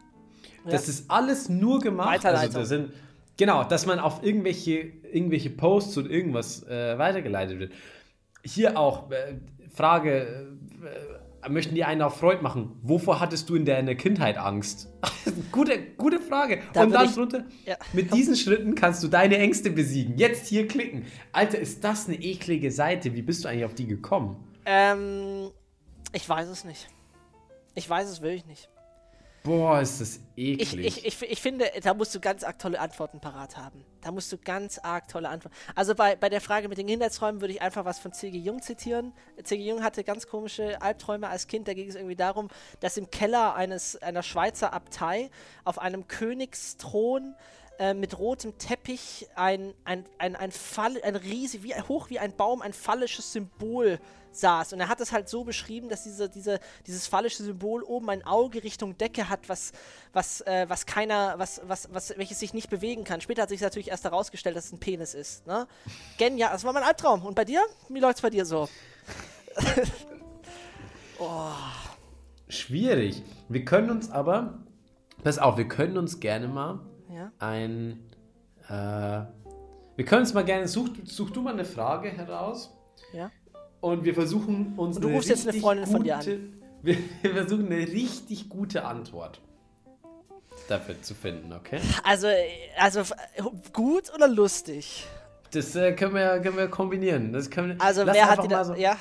Ja. Das ist alles nur gemacht. Also da sind, genau, dass man auf irgendwelche, irgendwelche Posts und irgendwas äh, weitergeleitet wird. Hier auch äh, Frage: äh, Möchten die einen auf Freud machen? Wovor hattest du in deiner Kindheit Angst? gute, gute Frage. Da und dann ich- drunter: Ja. Mit diesen Schritten kannst du deine Ängste besiegen. Jetzt hier klicken. Alter, ist das eine eklige Seite? Wie bist du eigentlich auf die gekommen? Ähm, ich weiß es nicht. Ich weiß es wirklich nicht. Boah, ist das Ich, eklig. ich, ich, ich finde, da musst du ganz arg tolle Antworten parat haben. Da musst du ganz arg tolle Antworten. Also bei, bei der Frage mit den Kindheitsräumen würde ich einfach was von C.G. Jung zitieren. C.G. Jung hatte ganz komische Albträume als Kind. Da ging es irgendwie darum, dass im Keller eines, einer Schweizer Abtei auf einem Königsthron äh, mit rotem Teppich ein, ein, ein, ein, Fall, ein riesig, wie, hoch wie ein Baum, ein phallisches Symbol saß. Und er hat es halt so beschrieben, dass diese, diese, dieses phallische Symbol oben ein Auge Richtung Decke hat, was, was, äh, was keiner, was, was, was, welches sich nicht bewegen kann. Später hat sich natürlich erst herausgestellt, dass es ein Penis ist. Ne? Genial, das war mein Albtraum. Und bei dir? Wie läuft's bei dir so? Schwierig. Wir können uns aber, pass auf, wir können uns gerne mal Ja. ein, äh, wir können uns mal gerne, such, such du mal eine Frage heraus. Und wir versuchen uns Und du rufst jetzt eine Freundin von dir an. gute- Wir, wir versuchen eine richtig gute Antwort dafür zu finden, okay? Also, äh, also gut oder lustig? Das äh, können, wir, können wir kombinieren. Das können, Also, wer hat die da. so- ja.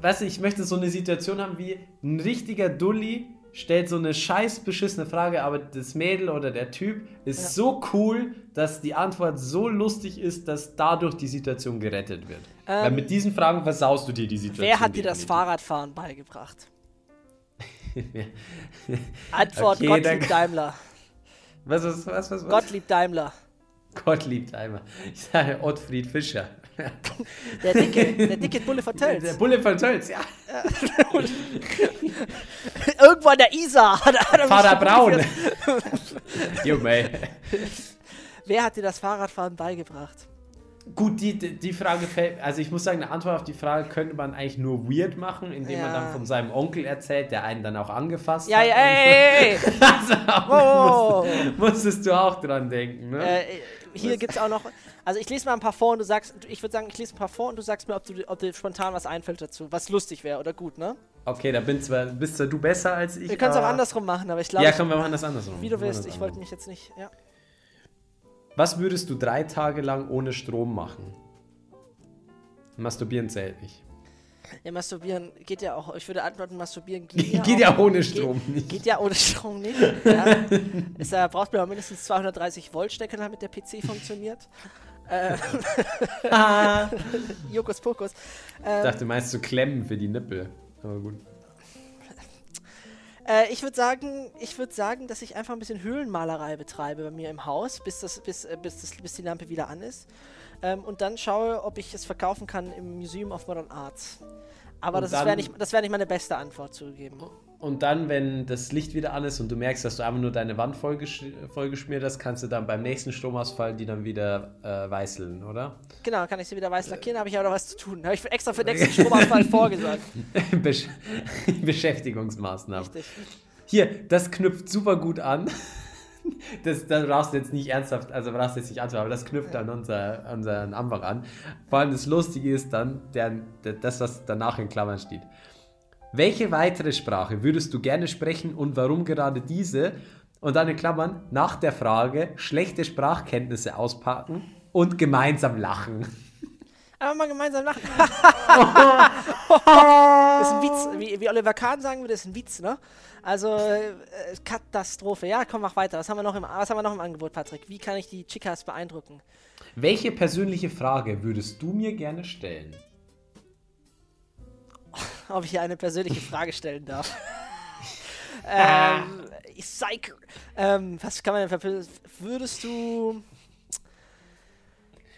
Weißt du, ich möchte so eine Situation haben wie ein richtiger Dulli stellt so eine scheiß beschissene Frage, aber das Mädel oder der Typ ist Ja. so cool, dass die Antwort so lustig ist, dass dadurch die Situation gerettet wird. Weil Ähm, mit diesen Fragen versaust du dir die Situation. Wer hat dir das. Fahrradfahren beigebracht? Antwort Okay, Gottlieb. Daimler. Was, was, was, was? Gottlieb Daimler. Gott liebt einmal. Ich sage Ottfried Fischer. Der dicke, der dicke Bulle von Der Tölz. Bulle von Tölz, ja. Irgendwo an der er- er mich Vater Braun. Junge. Wer hat dir das Fahrradfahren beigebracht? Gut, die, die Frage fällt, also ich muss sagen, eine Antwort auf die Frage könnte man eigentlich nur weird machen, indem man Ja. dann von seinem Onkel erzählt, der einen dann auch angefasst Ja, hat. ja, ey, ey, ey. Also, Wow. musstest, musstest du auch dran denken, ne? Äh, hier gibt es auch noch. Also ich lese mal ein paar vor und du sagst, ich würde sagen, ich lese ein paar vor und du sagst mir, ob, du, ob dir spontan was einfällt dazu, was lustig wäre oder gut, ne? Okay, da bin zwar, bist zwar du besser als ich. Wir können es auch andersrum machen, aber ich glaube, Ja, komm, wir machen das andersrum. wie du willst, ich wollte mich jetzt nicht, ja. Was würdest du drei Tage lang ohne Strom machen? Masturbieren zählt nicht. Ja, masturbieren geht ja auch, ich würde antworten, masturbieren geht ja Geht auch. ja ohne Strom geht, nicht. Geht ja ohne Strom nicht. Ja. es äh, braucht man mindestens 230 Volt Stecker, damit der PC funktioniert. Äh, Jokus Pokus. Ich Ähm, dachte, meinst du Klemmen für die Nippel? Aber gut. Äh, ich würde sagen, ich würde sagen, dass ich einfach ein bisschen Höhlenmalerei betreibe bei mir im Haus, bis, das, bis, äh, bis, das, bis die Lampe wieder an ist. Ähm, und dann schaue, ob ich es verkaufen kann im Museum of Modern Arts. Aber Und das wäre nicht, das wär nicht meine beste Antwort zugegeben. Und dann, wenn das Licht wieder an ist und du merkst, dass du einfach nur deine Wand vollgesch vollgeschmiert hast, kannst du dann beim nächsten Stromausfall die dann wieder äh, weißeln, oder? Genau, kann ich sie wieder weiß lackieren, habe ich aber noch was zu tun. Habe ich extra für den nächsten Stromausfall vorgesorgt. Besch Beschäftigungsmaßnahmen. Richtig. Hier, das knüpft super gut an. Das, da brauchst du jetzt nicht ernsthaft, also brauchst du jetzt nicht antworten, aber das knüpft an unser, unseren Anfang an. Vor allem das Lustige ist dann, der, das, was danach in Klammern steht. Welche weitere Sprache würdest du gerne sprechen und warum gerade diese? Und dann in Klammern, nach der Frage, schlechte Sprachkenntnisse auspacken und gemeinsam lachen. Aber mal gemeinsam lachen. das ist ein Witz. Wie, wie Oliver Kahn sagen würde, das ist ein Witz, ne? Also, äh, Katastrophe. Ja, komm, mach weiter. Was haben, wir noch im, was haben wir noch im Angebot, Patrick? Wie kann ich die Chicas beeindrucken? Welche persönliche Frage würdest du mir gerne stellen? Ob ich hier eine persönliche Frage stellen darf. ähm, Psych. Ähm, was kann man denn. Würdest du.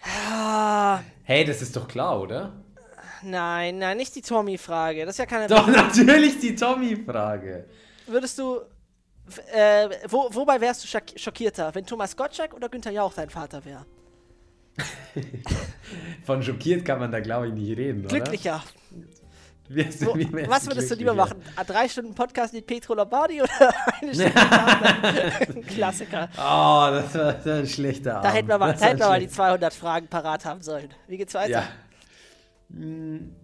Ah, Hey, das ist doch klar, oder? nein, nein, nicht die Tommy-Frage. Das ist ja keine. Doch, natürlich die Tommy-Frage. Würdest du. Äh, wo, wobei wärst du schock- schockierter, wenn Thomas Gottschalk oder Günther Jauch dein Vater wäre? Von schockiert kann man da, glaube ich, nicht reden, Glücklicher. oder? Wärst Wo, wie wärst was würdest du lieber machen? A, Drei Stunden Podcast mit Petro Lombardi oder eine Stunde? Ein Klassiker. Oh, das war, das war ein schlechter Abend. Da hätten wir mal, hätten wir mal die schlecht. 200 Fragen parat haben sollen. Wie geht's weiter? Ja. Hm.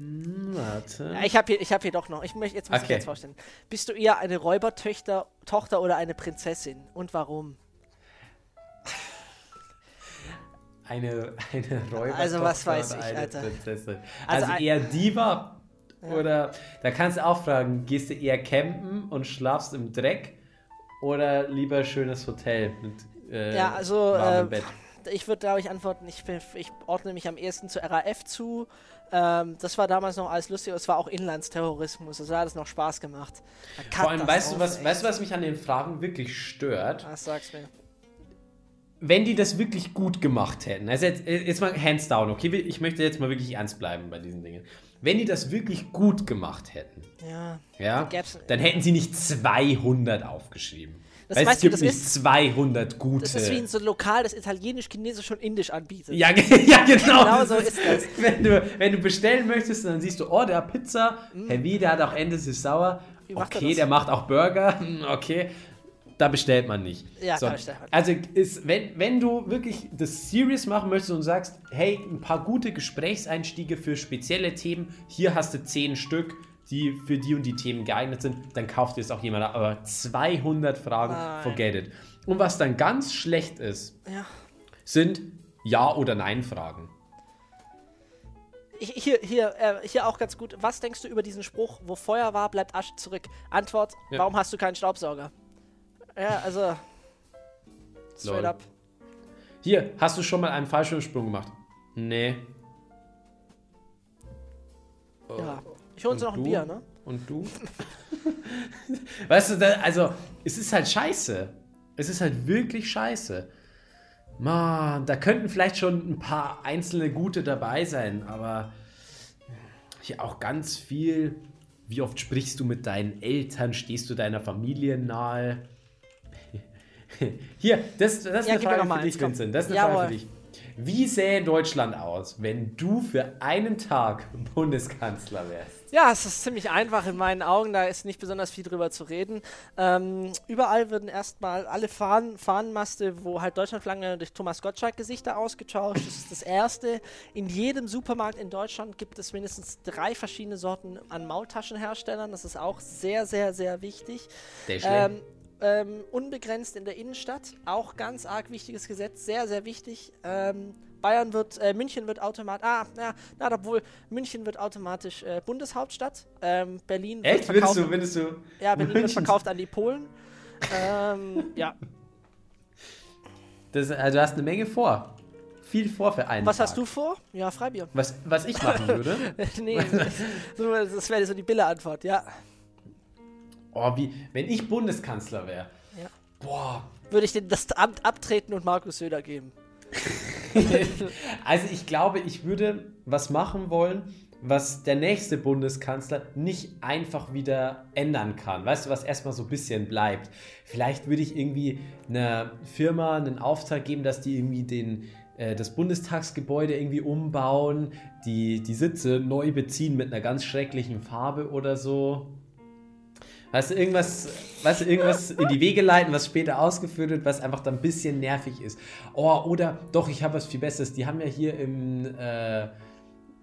Warte. Ja, ich habe hier, ich hab hier doch noch. Ich möchte jetzt muss ich Okay. jetzt vorstellen. Bist du eher eine Räubertöchter Tochter oder eine Prinzessin? Und warum? Eine, eine Räuber. Also, was weiß ich, Alter. Prinzessin. Also Also, eher Diva oder da kannst du auch fragen, gehst du eher campen und schlafst im Dreck oder lieber schönes Hotel mit äh, Ja, also, äh, Bett? Ich würde, glaube ich, antworten, ich, ich ordne mich am ehesten zu RAF zu. Ähm, das war damals noch alles lustig, es war auch Inlandsterrorismus, also hat es noch Spaß gemacht. Vor allem, weißt du, was, weißt du, was mich an den Fragen wirklich stört? Was sagst du mir? Wenn die das wirklich gut gemacht hätten, also jetzt, jetzt mal hands down, okay, ich möchte jetzt mal wirklich ernst bleiben bei diesen Dingen. Wenn die das wirklich gut gemacht hätten, Ja, ja, dann hätten sie nicht 200 aufgeschrieben. Das es weißt du, gibt das nicht ist- 200 gute. das ist wie so ein Lokal, das Italienisch, Chinesisch und Indisch anbietet. ja, ja, genau. Genau so ist das. Wenn du, wenn du bestellen möchtest, dann siehst du, oh, der hat Pizza, Heavy, der hat auch Ende ist sauer. Wie er Okay, der macht auch Burger. Okay, da bestellt man nicht. Ja, da bestellt man. Also, ist, wenn, wenn du wirklich das serious machen möchtest und sagst, hey, ein paar gute Gesprächseinstiege für spezielle Themen, hier hast du 10 Stück, die für die und die Themen geeignet sind, dann kauft dir es auch jemand. Aber 200 Fragen, Nein. forget it. Und was dann ganz schlecht ist, Ja. sind Ja- oder Nein-Fragen. Hier, hier, äh, hier auch ganz gut. Was denkst du über diesen Spruch, wo Feuer war, bleibt Asche zurück? Antwort, Ja. warum hast du keinen Staubsauger? Ja, also. Straight Lol. up. Hier, hast du schon mal einen Fallschirmsprung gemacht? Nee. Ja. Ich hol uns noch ein Bier, ne? Und du? weißt du, da, also, es ist halt scheiße. Es ist halt wirklich scheiße. Mann, da könnten vielleicht schon ein paar einzelne gute dabei sein, aber hier auch ganz viel. Wie oft sprichst du mit deinen Eltern? Stehst du deiner Familie nahe? Hier, das, das ist Ja, eine Frage für dich, eins. Vincent. Das ist eine Jawohl. Frage für dich. Wie sähe Deutschland aus, wenn du für einen Tag Bundeskanzler wärst? Ja, es ist ziemlich einfach in meinen Augen, da ist nicht besonders viel drüber zu reden. Ähm, überall würden erstmal alle Fahnen, Fahnenmaste, wo halt Deutschlandflagge durch Thomas Gottschalk-Gesichter ausgetauscht. Das ist das Erste. In jedem Supermarkt in Deutschland gibt es mindestens drei verschiedene Sorten an Maultaschenherstellern. Das ist auch sehr, sehr, sehr wichtig. Der Ähm, ähm, unbegrenzt in der Innenstadt, auch ganz arg wichtiges Gesetz, sehr, sehr wichtig. Ähm, Bayern wird, äh, München wird automatisch, ah, ja, na, obwohl, München wird automatisch äh, Bundeshauptstadt. Ähm, Berlin wird Echt? verkauft, Findest du, findest du? ja, Berlin wird München- verkauft an die Polen. ähm, ja, Das, also du hast eine Menge vor. Viel vor für einen was Tag. hast du vor? Ja, Freibier. Was, was ich machen würde? nee, das wäre so die Bille-Antwort, ja. Oh, wie, wenn ich Bundeskanzler wäre. Ja. Boah. Würde ich den das Amt abtreten und Markus Söder geben. Also ich glaube, ich würde was machen wollen, was der nächste Bundeskanzler nicht einfach wieder ändern kann. Weißt du, was erstmal so ein bisschen bleibt. Vielleicht würde ich irgendwie einer Firma einen Auftrag geben, dass die irgendwie den, äh, das Bundestagsgebäude irgendwie umbauen, die, die Sitze neu beziehen mit einer ganz schrecklichen Farbe oder so. Weißt du, irgendwas, weißt du, irgendwas in die Wege leiten, was später ausgeführt wird, was einfach dann ein bisschen nervig ist. Oh, oder doch, ich habe was viel Besseres. Die haben ja hier im, äh,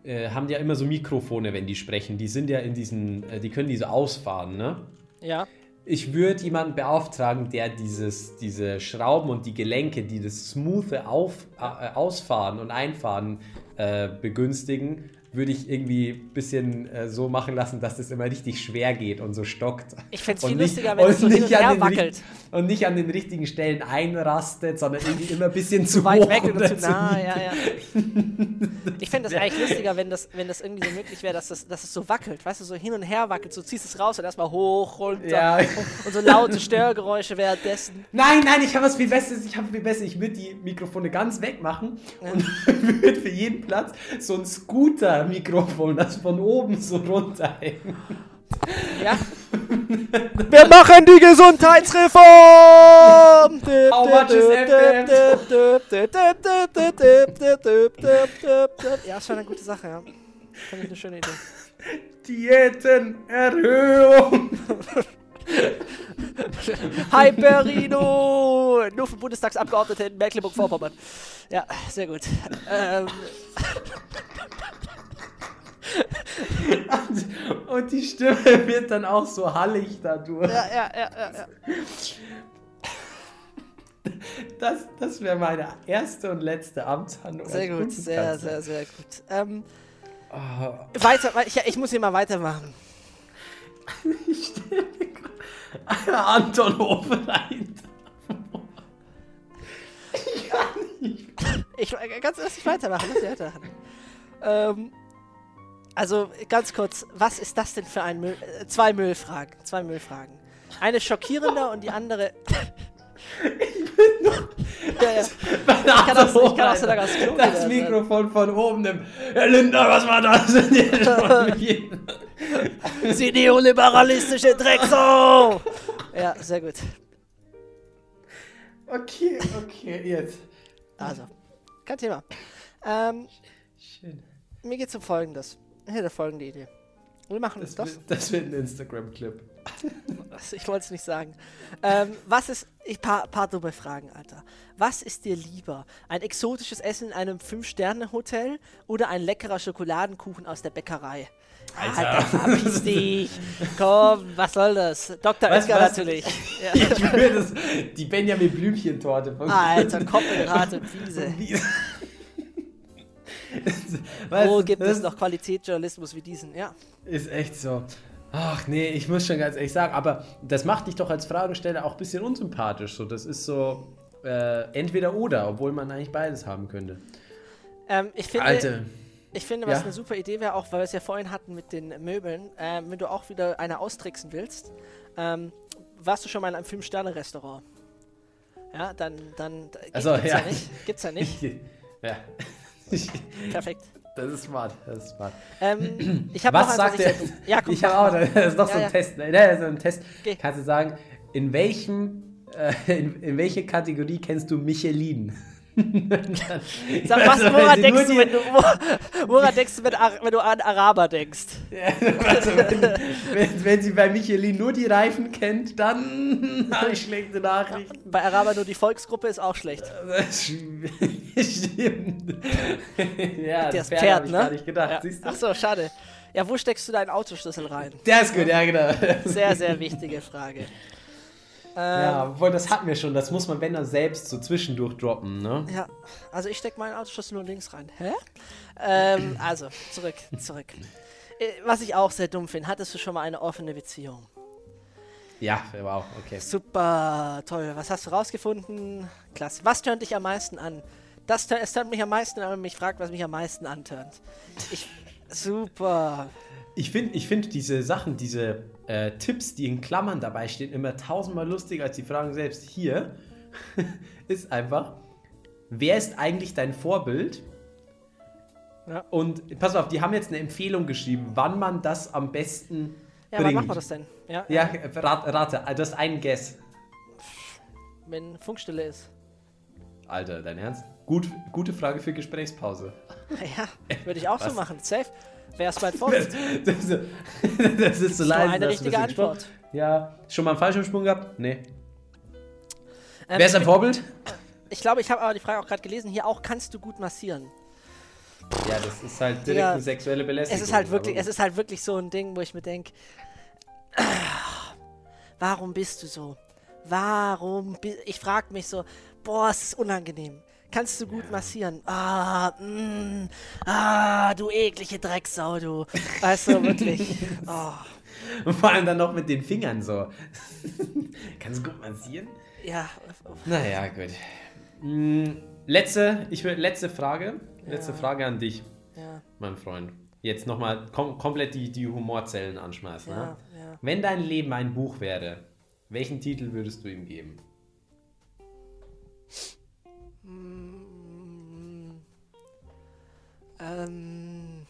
äh, haben ja immer so Mikrofone, wenn die sprechen. Die sind ja in diesen, äh, die können die so ausfahren, ne? Ja. Ich würde jemanden beauftragen, der dieses, diese Schrauben und die Gelenke, die das smoothe Auf, äh, Ausfahren und Einfahren äh, begünstigen, würde ich irgendwie ein bisschen äh, so machen lassen, dass das immer richtig schwer geht und so stockt. Ich fänd's Und viel nicht- lustiger, wenn es so hin und nicht her wackelt. richt- und nicht an den richtigen Stellen einrastet, sondern irgendwie immer ein bisschen zu weit weg oder zu nah, ja, ja. Ich fände das eigentlich lustiger, wenn das, wenn das irgendwie so möglich wäre, dass, das, dass es so wackelt, weißt du, so hin und her wackelt, so ziehst es raus und erstmal hoch, runter Ja. und so laute Störgeräusche währenddessen. Nein, nein, ich habe was viel Besseres. Ich habe viel besser. Ich würde die Mikrofone ganz wegmachen und würde für jeden Platz so ein Scooter-Mikrofon, das von oben so runterhängt. Ja. Wir machen die Gesundheitsreform! How much is Ja, ist schon eine gute Sache, ja. Finde ich eine schöne Idee. Diätenerhöhung. Hyperino! Nur für Bundestagsabgeordnete in Mecklenburg-Vorpommern. Ja, sehr gut. Ähm, Und die Stimme wird dann auch so hallig dadurch. ja, ja, ja, ja, ja. Das, das wäre meine erste und letzte Amtshandlung. Sehr gut, sehr, sehr, sehr gut. Ähm, Oh, weiter, wei- ich, ich muss hier mal weitermachen. Anton Hofreiter. Ich äh, ganz erst nicht weitermachen, lass weitermachen. Ähm, also ganz kurz, was ist das denn für ein Müll? Äh, zwei Müllfragen, zwei Müllfragen. Eine schockierender und die andere. ja, ja. Ich kann auch- ich kann auch so lange aufs Klo Das also. Mikrofon von oben nimmt. Herr Lindner, was war das? Sie neoliberalistische Drecksau! ja, sehr gut. okay, okay, jetzt. Also, kein Thema. Ähm, Schön. mir geht es um Folgendes. Ich hätte folgende Idee. Wir machen Das, das. das wird ein Instagram-Clip. Ich wollte es nicht sagen. Ähm, was ist. Ich paar, paar dumme Fragen, Alter. Was ist dir lieber? Ein exotisches Essen in einem 5-Sterne-Hotel oder ein leckerer Schokoladenkuchen aus der Bäckerei? Alter, verpiss dich. Komm, was soll das? Dr. Was- Oetker was- natürlich. Ja. Ich würde das, die Benjamin Blümchen-Torte von Alter, Koppelrate Wiese. Weißt Wo gibt es noch Qualitätsjournalismus wie diesen? Ja. Ist echt so. Ach nee, ich muss schon ganz ehrlich sagen, aber das macht dich doch als Fragesteller auch ein bisschen unsympathisch. So, das ist so äh, entweder oder, obwohl man eigentlich beides haben könnte. Ähm, ich finde, Alter, Ich finde, was Ja. eine super Idee wäre, auch weil wir es ja vorhin hatten mit den Möbeln, ähm, wenn du auch wieder eine austricksen willst, ähm, warst du schon mal in einem Fünf-Sterne-Restaurant? Ja, dann, dann da- Ach so, gibt's ja. ja nicht. Gibt's ja nicht. ja. Perfekt. Das ist smart, das ist smart. Ähm, ich habe Was sagt sehr- Ja, komm, ich habe auch, das ist noch Ja, so ein ja. Test. Ne, so ein Test. Geh. Kannst du sagen, in welchem, äh, in, in welche Kategorie kennst du Michelin? Sag, was, Also, woran, sie denkst du, wenn du, wo, woran denkst du, wenn, wenn du an Araber denkst? Also, wenn, wenn, sie bei Michelin nur die Reifen kennt, dann habe ich schlechte Nachrichten. Bei Araber nur die Volksgruppe ist auch schlecht. Das stimmt. ja, Das Pferd, Pferd, ich ne? gar nicht gedacht. Ja. Ach so, schade. Ja, wo steckst du deinen Autoschlüssel rein? Der ist gut, ja, genau. Sehr, sehr wichtige Frage. Ähm, Ja, obwohl das hatten wir schon. Das muss man, wenn dann selbst so zwischendurch droppen, ne? Ja, also ich stecke meinen Autoschlüssel nur links rein. Hä? Ähm, also, zurück, zurück. Äh, Was ich auch sehr dumm finde, hattest du schon mal eine offene Beziehung? Ja, wow, okay. Super, toll. Was hast du rausgefunden? Klasse. Was tönt dich am meisten an? Das es tönt mich am meisten an, wenn man mich fragt, was mich am meisten antönt. Ich, super. Ich finde ich find diese Sachen, diese äh, Tipps, die in Klammern dabei stehen, immer tausendmal lustiger als die Fragen selbst. Hier ist einfach, wer ist eigentlich dein Vorbild? Ja. Und pass auf, die haben jetzt eine Empfehlung geschrieben, wann man das am besten Ja, bringt. wann macht man das denn? Ja, Ja, rat, rate, du hast einen Guess. wenn Funkstille ist. Alter, dein Ernst? Gut, gute Frage für Gesprächspause. Ja, würde ich auch so machen. Safe. Wer ist Das, Vorbild? das, das ist so leise. eine richtige ein Antwort. gesprochen- Ja, schon mal einen Fallschirmsprung gehabt? Nee. Ähm, Wer ist dein Vorbild? Ich glaube, ich habe aber die Frage auch gerade gelesen. Hier auch, kannst du gut massieren? Ja, das ist halt direkt Ja, eine sexuelle Belästigung. Es ist halt wirklich, es ist halt wirklich so ein Ding, wo ich mir denke, warum bist du so? Warum? Ich frage mich so, boah, es ist unangenehm. Kannst du gut massieren? Ah, mm, ah, du eklige Drecksau, du. Weißt du, wirklich. Oh. Und vor allem dann noch mit den Fingern so. Kannst du gut massieren? Ja, Naja, gut. Mm, Letzte, ich will, letzte Frage. Letzte Ja. Frage an dich, ja, mein Freund. Jetzt nochmal kom komplett die, die Humorzellen anschmeißen. ja, Ne? ja. Wenn dein Leben ein Buch wäre, welchen Titel würdest du ihm geben? Mm, ähm.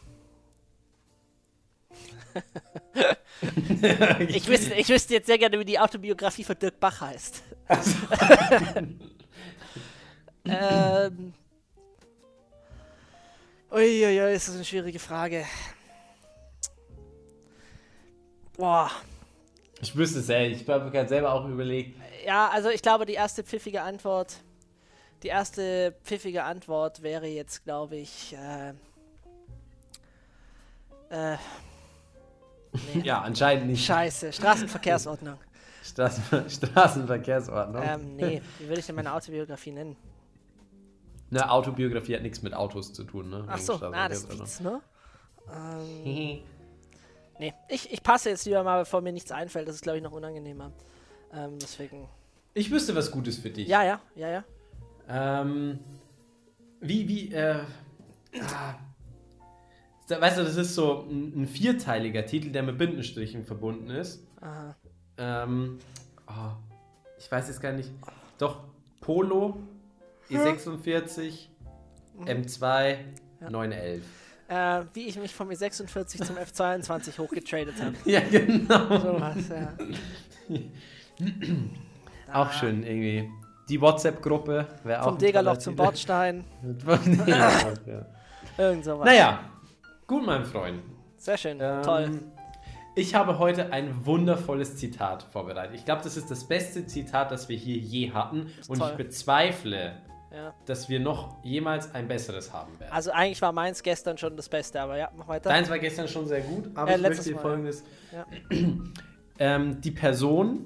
ich, wüsste, ich wüsste jetzt sehr gerne, wie die Autobiografie von Dirk Bach heißt. ähm. Uiuiui, ist das eine schwierige Frage. Boah. Ich wüsste es selber. Ich habe gerade selber auch überlegt. Ja, also ich glaube, die erste pfiffige Antwort, die erste pfiffige Antwort wäre jetzt, glaube ich, äh, äh, Ja, anscheinend nicht. Scheiße, Straßenverkehrsordnung. Straßen Straßenverkehrsordnung. ähm, nee, wie will ich denn meine Autobiografie nennen? Eine Autobiografie hat nichts mit Autos zu tun, ne? Ach so, ah, das ist ne? Ähm, nee, ich, ich passe jetzt lieber mal, bevor mir nichts einfällt. Das ist, glaube ich, noch unangenehmer. Ähm, deswegen. Ich wüsste was Gutes für dich. Ja, ja, ja, ja. Ähm, wie, wie, äh, ah, weißt du, das ist so ein, ein vierteiliger Titel, der mit Bindenstrichen verbunden ist. Aha. Ähm, oh, ich weiß jetzt gar nicht. Doch, Polo, E46, M2, 911. Äh, wie ich mich vom E46 zum F22 hochgetradet habe. Ja, genau. Sowas, ja. Auch schön irgendwie. Die WhatsApp-Gruppe wäre auch. Vom Degerloch zum. Bordstein. ja. Irgend sowas. Naja, gut, mein Freund. Sehr schön. Ähm, Toll. Ich habe heute ein wundervolles Zitat vorbereitet. Ich glaube, das ist das beste Zitat, das wir hier je hatten. Und toll. ich bezweifle, Ja. dass wir noch jemals ein besseres haben werden. Also eigentlich war meins gestern schon das Beste, aber ja, mach weiter. Deins war gestern schon sehr gut, aber Äh, ich möchte dir folgendes. Ja. Ähm, die Person,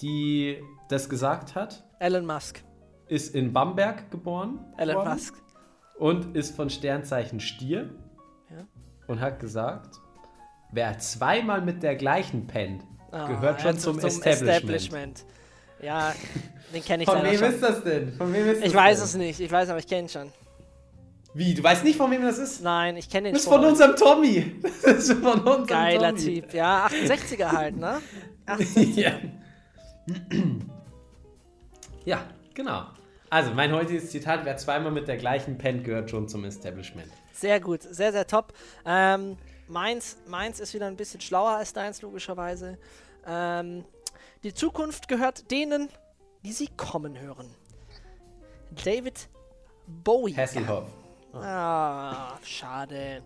die das gesagt hat, Elon Musk. ist in Bamberg geboren. Elon worden Musk. Und ist von Sternzeichen Stier. Ja. Und hat gesagt, wer zweimal mit der gleichen pennt, Ah, gehört schon ja, zum, Establishment. Ja, den kenne ich Von wem schon. ist das denn? Von wem ist Ich das weiß denn? es nicht, ich weiß, aber ich kenne ihn schon. Wie? Du weißt nicht, von wem das ist? Nein, ich kenne ihn Das ist schon. von unserem Tommy. Das ist von unserem Geiler Tommy. Typ. Ja, 68er halt, ne? ja. Ja, genau. Also, mein heutiges Zitat, wer zweimal mit der gleichen pennt, gehört schon zum Establishment. Sehr gut, sehr, sehr top. Ähm, meins, meins ist wieder ein bisschen schlauer als deins, logischerweise. Ähm, die Zukunft gehört denen, die sie kommen hören. David Bowie. Hasselhoff. Ah, schade.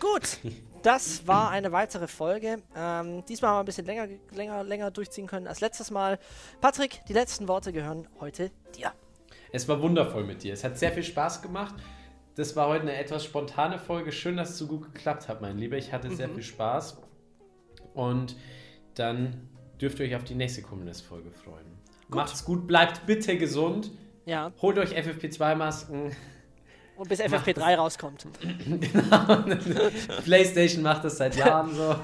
Gut, das war eine weitere Folge. Ähm, diesmal haben wir ein bisschen länger, länger, länger durchziehen können als letztes Mal. Patrick, die letzten Worte gehören heute dir. Es war wundervoll mit dir. Es hat sehr viel Spaß gemacht. Das war heute eine etwas spontane Folge. Schön, dass es so gut geklappt hat, mein Lieber. Ich hatte sehr viel Spaß. Und dann dürft ihr euch auf die nächste Kommunist-Folge freuen. Macht's gut, bleibt bitte gesund. Ja, Holt euch FFP2-Masken. Und bis FFP3 rauskommt. PlayStation macht das seit Jahren so.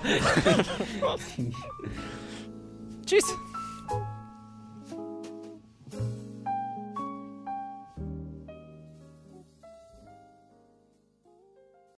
Tschüss.